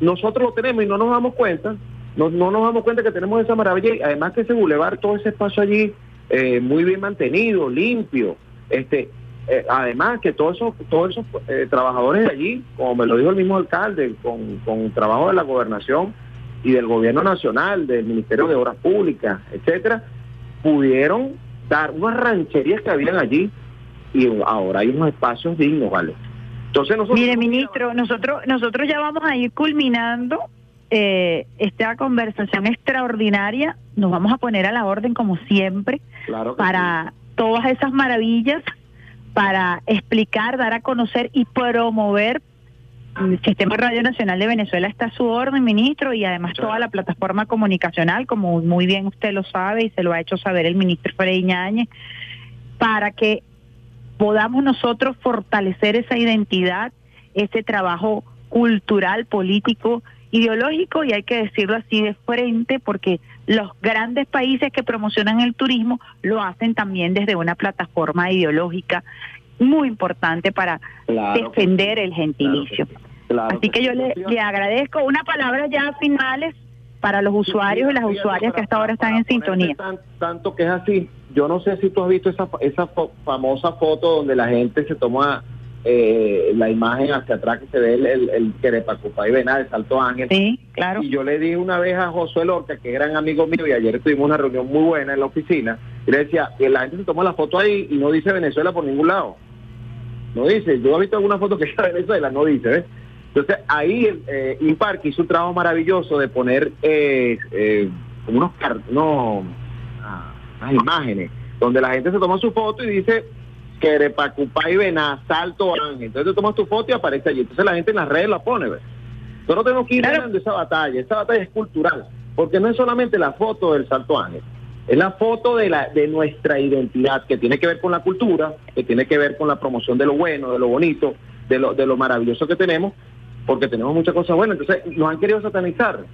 nosotros lo tenemos y no nos damos cuenta, no, no nos damos cuenta que tenemos esa maravilla y además que ese bulevar, todo ese espacio allí, eh, muy bien mantenido, limpio, este eh, además que todos esos, todos esos eh, trabajadores de allí, como me lo dijo el mismo alcalde, con, con trabajo de la gobernación y del gobierno nacional, del Ministerio de Obras Públicas, etcétera, pudieron dar unas rancherías que habían allí y ahora hay unos espacios dignos, ¿vale? Entonces nosotros... Mire, ministro, nosotros, nosotros ya vamos a ir culminando eh, esta conversación extraordinaria. Nos vamos a poner a la orden, como siempre, Claro para todas esas maravillas, para explicar, dar a conocer y promover. El Sistema Radio Nacional de Venezuela está a su orden, ministro, y además toda la plataforma comunicacional, como muy bien usted lo sabe y se lo ha hecho saber el ministro Freddy Ñáñez, para que podamos nosotros fortalecer esa identidad, ese trabajo cultural, político, ideológico, y hay que decirlo así de frente, porque los grandes países que promocionan el turismo lo hacen también desde una plataforma ideológica muy importante para Claro defender el gentilicio. Claro Así que yo le, le agradezco una palabra ya finales para los usuarios y las usuarias que hasta ahora están en sintonía. tan- tanto que es así. Yo no sé si tú has visto esa, esa famosa foto donde la gente se toma eh, la imagen hacia atrás que se ve el, el, el Querepacupá y Venal, Salto Ángel. Sí, claro. Y yo le dije una vez a Josué Lorca, que es gran amigo mío, y ayer tuvimos una reunión muy buena en la oficina, y le decía, que la gente se toma la foto ahí y no dice Venezuela por ningún lado. No dice, yo he visto alguna foto que es de Venezuela, no dice, ¿ves? Entonces ahí eh, Impar hizo un trabajo maravilloso de poner eh, eh, unos, unos, ah, unas imágenes donde la gente se toma su foto y dice Querepacupá y Vená, Salto Ángel. Entonces tú tomas tu foto y aparece allí. Entonces la gente en las redes la pone, ¿ves? Nosotros tenemos que ir ganando esa batalla. Esa batalla es cultural, porque no es solamente la foto del Salto Ángel, es la foto de, la, de nuestra identidad, que tiene que ver con la cultura, que tiene que ver con la promoción de lo bueno, de lo bonito, de lo, de lo maravilloso que tenemos, porque tenemos muchas cosas buenas. Entonces nos han querido satanizar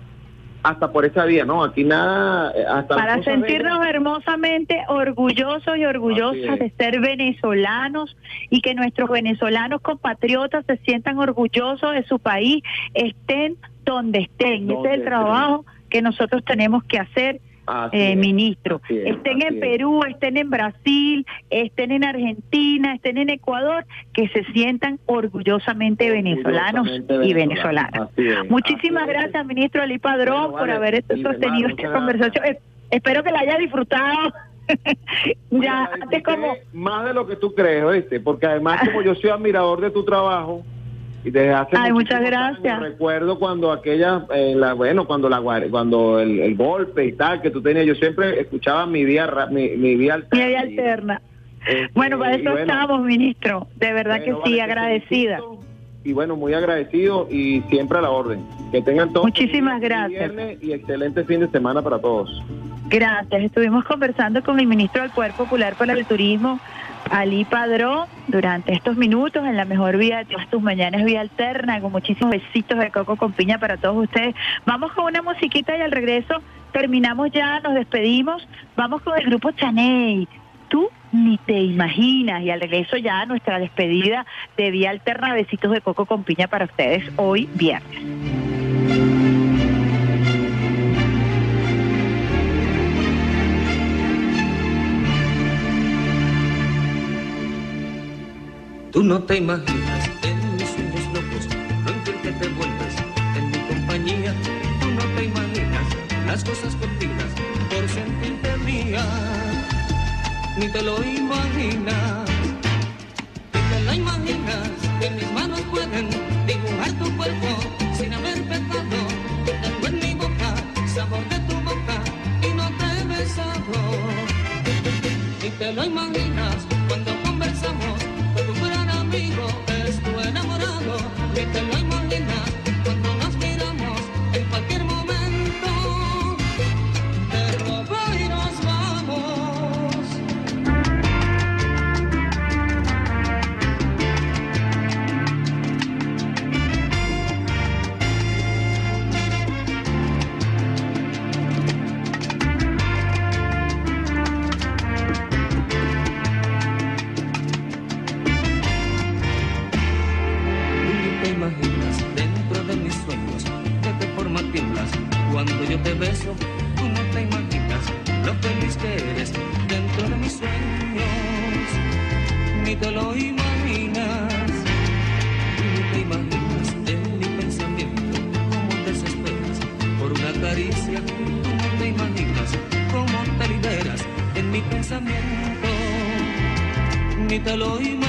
hasta por esa vía, ¿no? Aquí nada, eh, hasta Para sentirnos hermosamente orgullosos y orgullosas de ser venezolanos y que nuestros venezolanos compatriotas se sientan orgullosos de su país, estén donde estén. Ese es el estén. trabajo que nosotros tenemos que hacer. Eh, es, ministro, es, estén en es. Perú, estén en Brasil, estén en Argentina, estén en Ecuador, que se sientan orgullosamente venezolanos y venezolanas. Muchísimas gracias, ministro Ali Padrón, Bueno, por haber este- sostenido esta conversación. Es- Espero que la haya disfrutado. Ya, antes disfruté como... más de lo que tú crees, ¿oíste? Porque además como yo soy admirador de tu trabajo y desde hace Ay, muchas gracias. años recuerdo cuando aquella eh, la, bueno, cuando la cuando el, el golpe y tal que tú tenías, yo siempre escuchaba mi vía ra- mi, mi vía alterna. Alterna. Este, Bueno, para eso bueno, estamos, ministro. De verdad bueno, que sí, agradecida. Y bueno, muy agradecido y siempre a la orden. Que tengan todos Muchísimas gracias. y excelente fin de semana para todos. Gracias. Estuvimos conversando con el ministro del Poder Popular para el Turismo, Ali Padrón, durante estos minutos en la mejor vía de todas tus mañanas, vía alterna, con muchísimos besitos de coco con piña para todos ustedes. Vamos con una musiquita y al regreso terminamos ya, nos despedimos. Vamos con el grupo Chaney. Tú ni te imaginas. Y al regreso ya nuestra despedida de vía alterna, besitos de coco con piña para ustedes hoy viernes. Tú no te imaginas en mis sueños locos lo en que te vuelves en mi compañía. Tú no te imaginas las cosas contidas por sentirte mía. Ni te lo imaginas, ni te lo imaginas que mis manos pueden dibujar tu cuerpo sin haber pecado. Tengo en mi boca sabor de tu boca y no te he besado. Ni te lo imaginas conmigo, tu enamorado, que te lo Hello.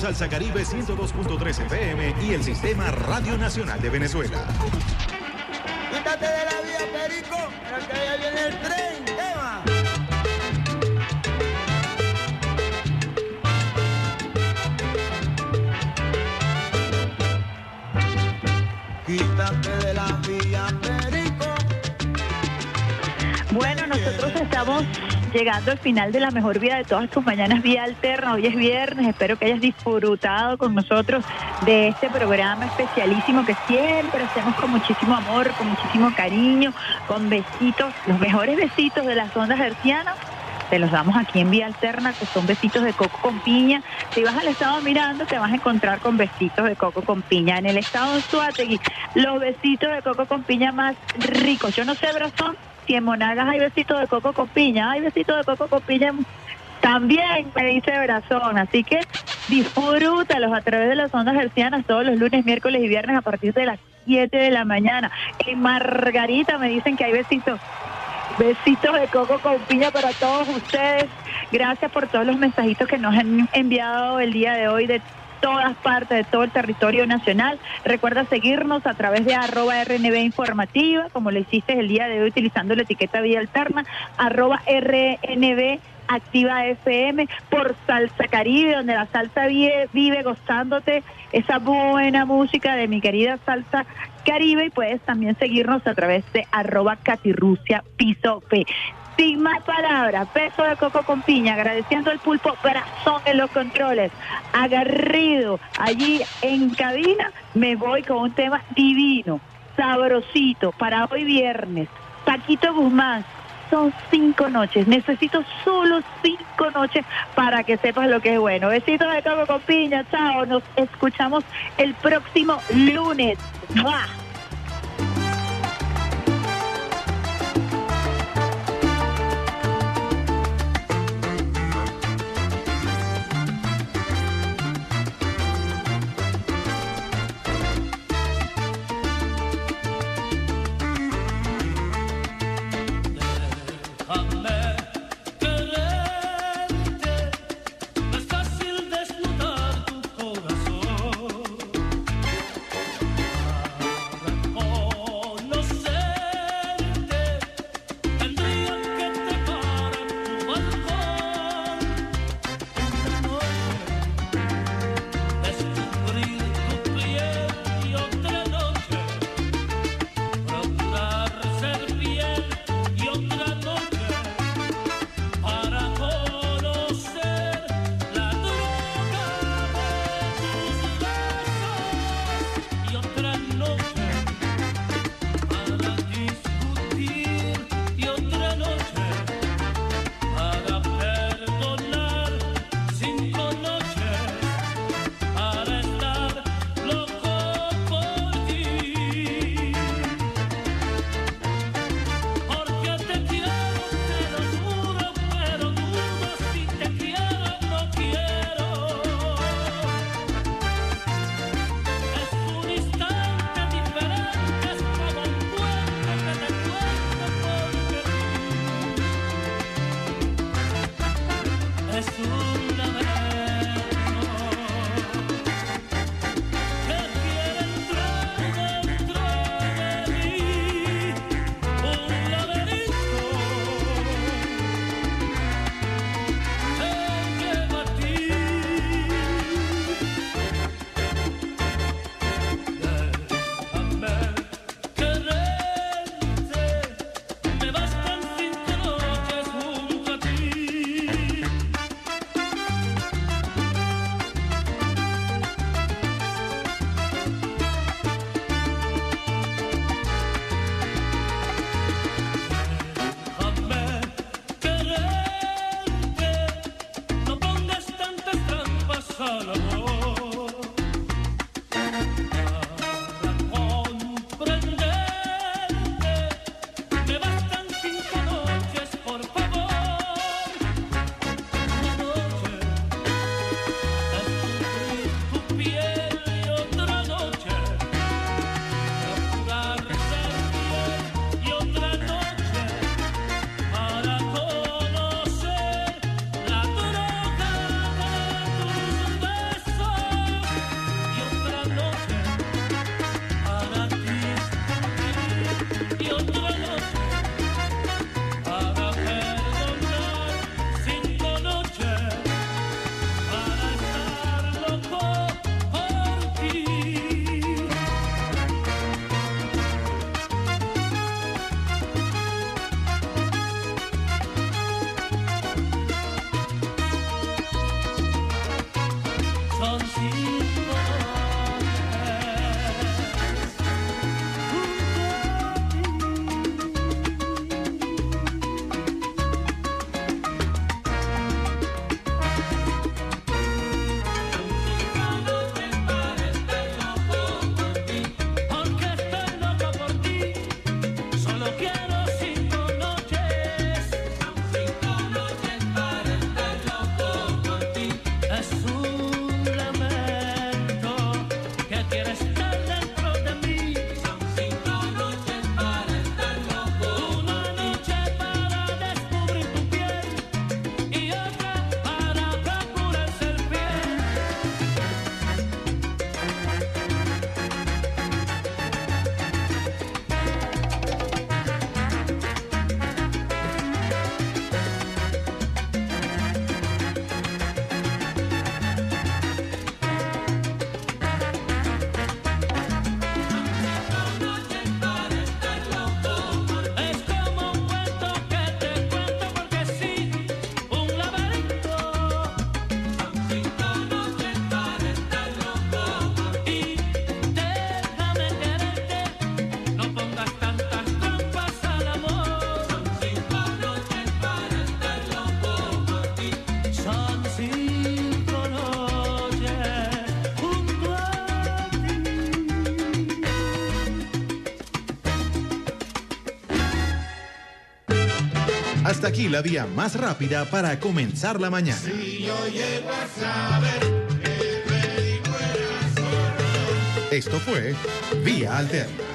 Salsa Caribe 102.3 FM y el Sistema Radio Nacional de Venezuela. Quítate de la vía, Perico. Quítate de la vía, Perico. Bueno, nosotros estamos llegando al final de la mejor vida de todas tus mañanas, Vía Alterna. Hoy es viernes, espero que hayas disfrutado con nosotros de este programa especialísimo que siempre hacemos con muchísimo amor, con muchísimo cariño, con besitos, los mejores besitos de las ondas hercianas te los damos aquí en Vía Alterna, que son besitos de coco con piña. Si vas al estado mirando, te vas a encontrar con besitos de coco con piña. En el estado de Suátegui, los besitos de coco con piña más ricos. Yo no sé, Brazón, si en Monagas hay besitos de coco con piña. Hay besitos de coco con piña también me dice Brazón, así que disfrútalos a través de las ondas hercianas todos los lunes, miércoles y viernes a partir de las 7 de la mañana. En Margarita me dicen que hay besitos Besitos de coco con piña para todos ustedes. Gracias por todos los mensajitos que nos han enviado el día de hoy de todas partes de todo el territorio nacional. Recuerda seguirnos a través de arroba RNB informativa, como lo hiciste el día de hoy utilizando la etiqueta Vía Alterna, arroba RNB Activa FM por Salsa Caribe, donde la salsa vive, vive gozándote esa buena música de mi querida salsa Caribe y puedes también seguirnos a través de arroba Catirrucia Piso P. Sin más palabras, peso de coco con piña, agradeciendo al pulpo Brazón en los controles, agarrido allí en cabina, me voy con un tema divino, sabrosito, para hoy viernes. Paquito Guzmán, son cinco noches. Necesito solo cinco noches para que sepas lo que es bueno. Besitos de coco con piña. Chao. Nos escuchamos el próximo lunes. Muhammad. Aquí la vía más rápida para comenzar la mañana. Esto fue Vía Alterna.